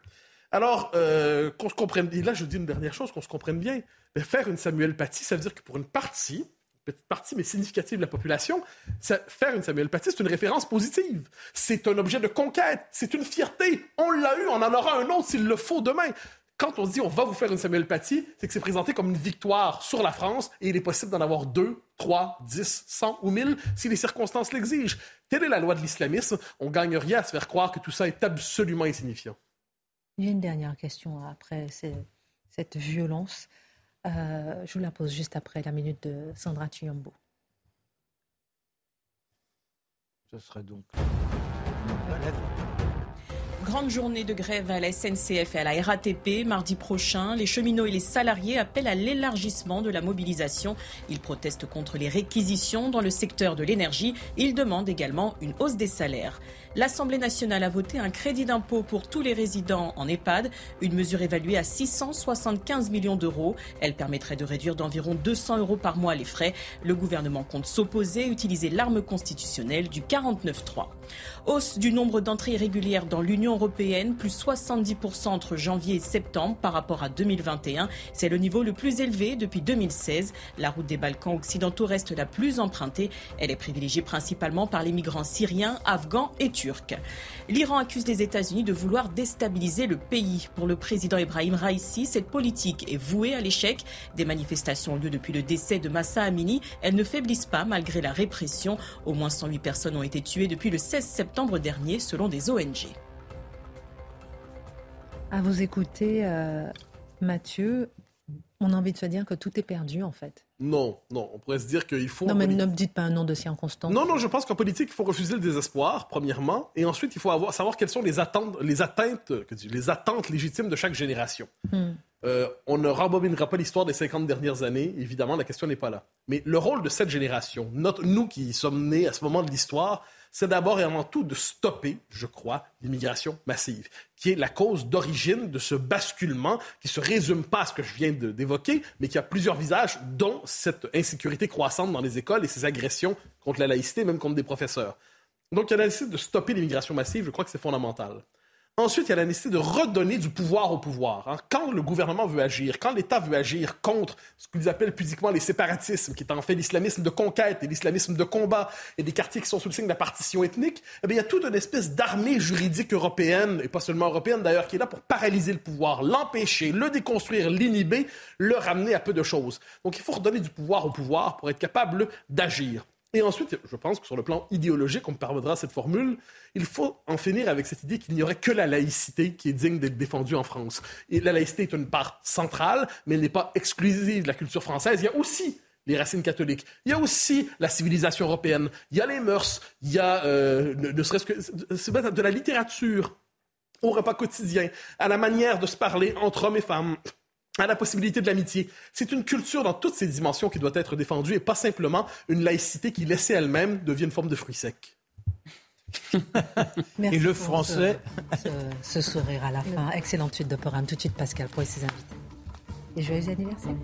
Alors, euh, qu'on se comprenne, et là je dis une dernière chose, qu'on se comprenne bien, faire une Samuel Paty, ça veut dire que pour une partie, petite partie, mais significative de la population, faire une Samuel Paty, c'est une référence positive. C'est un objet de conquête. C'est une fierté. On l'a eu, on en aura un autre s'il le faut demain. Quand on dit on va vous faire une Samuel Paty, c'est que c'est présenté comme une victoire sur la France et il est possible d'en avoir deux, trois, dix, cent ou mille si les circonstances l'exigent. Telle est la loi de l'islamisme. On gagne rien à se faire croire que tout ça est absolument insignifiant. Il y a une dernière question après cette violence. Euh, je vous la pose juste après la minute de Sandra Chiombo. Ce serait donc. Grande journée de grève à la SNCF et à la RATP. Mardi prochain, les cheminots et les salariés appellent à l'élargissement de la mobilisation. Ils protestent contre les réquisitions dans le secteur de l'énergie. Ils demandent également une hausse des salaires. L'Assemblée nationale a voté un crédit d'impôt pour tous les résidents en EHPAD, une mesure évaluée à 675 millions d'euros. Elle permettrait de réduire d'environ 200 euros par mois les frais. Le gouvernement compte s'opposer, utiliser l'arme constitutionnelle du 49-3. Hausse du nombre d'entrées irrégulières dans l'Union européenne, plus 70% entre janvier et septembre par rapport à 2021. C'est le niveau le plus élevé depuis 2016. La route des Balkans occidentaux reste la plus empruntée. Elle est privilégiée principalement par les migrants syriens, afghans et turcs. L'Iran accuse les États-Unis de vouloir déstabiliser le pays. Pour le président Ibrahim Raisi, cette politique est vouée à l'échec. Des manifestations ont lieu depuis le décès de Massa Amini. Elles ne faiblissent pas malgré la répression. Au moins 108 personnes ont été tuées depuis le 16 septembre dernier, selon des ONG. À vous écouter, euh, Mathieu, on a envie de se dire que tout est perdu en fait. Non, non, on pourrait se dire qu'il faut. Non, mais ne me dites pas un nom de circonstance. Non, non, je pense qu'en politique, il faut refuser le désespoir, premièrement, et ensuite, il faut avoir, savoir quelles sont les attentes, les atteintes, les attentes légitimes de chaque génération. Hmm. Euh, on ne rembobinera pas l'histoire des 50 dernières années, évidemment, la question n'est pas là. Mais le rôle de cette génération, notre, nous qui sommes nés à ce moment de l'histoire, c'est d'abord et avant tout de stopper, je crois, l'immigration massive, qui est la cause d'origine de ce basculement qui se résume pas à ce que je viens d'évoquer, mais qui a plusieurs visages, dont cette insécurité croissante dans les écoles et ces agressions contre la laïcité, même contre des professeurs. Donc, il y a la nécessité de stopper l'immigration massive, je crois que c'est fondamental. Ensuite, il y a la nécessité de redonner du pouvoir au pouvoir. Hein. Quand le gouvernement veut agir, quand l'État veut agir contre ce qu'ils appellent pudiquement les séparatismes, qui est en fait l'islamisme de conquête et l'islamisme de combat, et des quartiers qui sont sous le signe de la partition ethnique, eh bien, il y a toute une espèce d'armée juridique européenne, et pas seulement européenne d'ailleurs, qui est là pour paralyser le pouvoir, l'empêcher, le déconstruire, l'inhiber, le ramener à peu de choses. Donc, il faut redonner du pouvoir au pouvoir pour être capable d'agir. Et ensuite, je pense que sur le plan idéologique, on me permettra cette formule, il faut en finir avec cette idée qu'il n'y aurait que la laïcité qui est digne d'être défendue en France. Et la laïcité est une part centrale, mais elle n'est pas exclusive de la culture française. Il y a aussi les racines catholiques. Il y a aussi la civilisation européenne. Il y a les mœurs. Il y a, euh, ne, serait-ce que, de la littérature au repas quotidien, à la manière de se parler entre hommes et femmes à la possibilité de l'amitié. C'est une culture dans toutes ses dimensions qui doit être défendue et pas simplement une laïcité qui, laissée elle-même, devient une forme de fruit sec. <laughs> et le français. Ce, sourire à la fin. Excellente suite de programme. Tout de suite, Pascal, pour ses invités. Et joyeux anniversaire.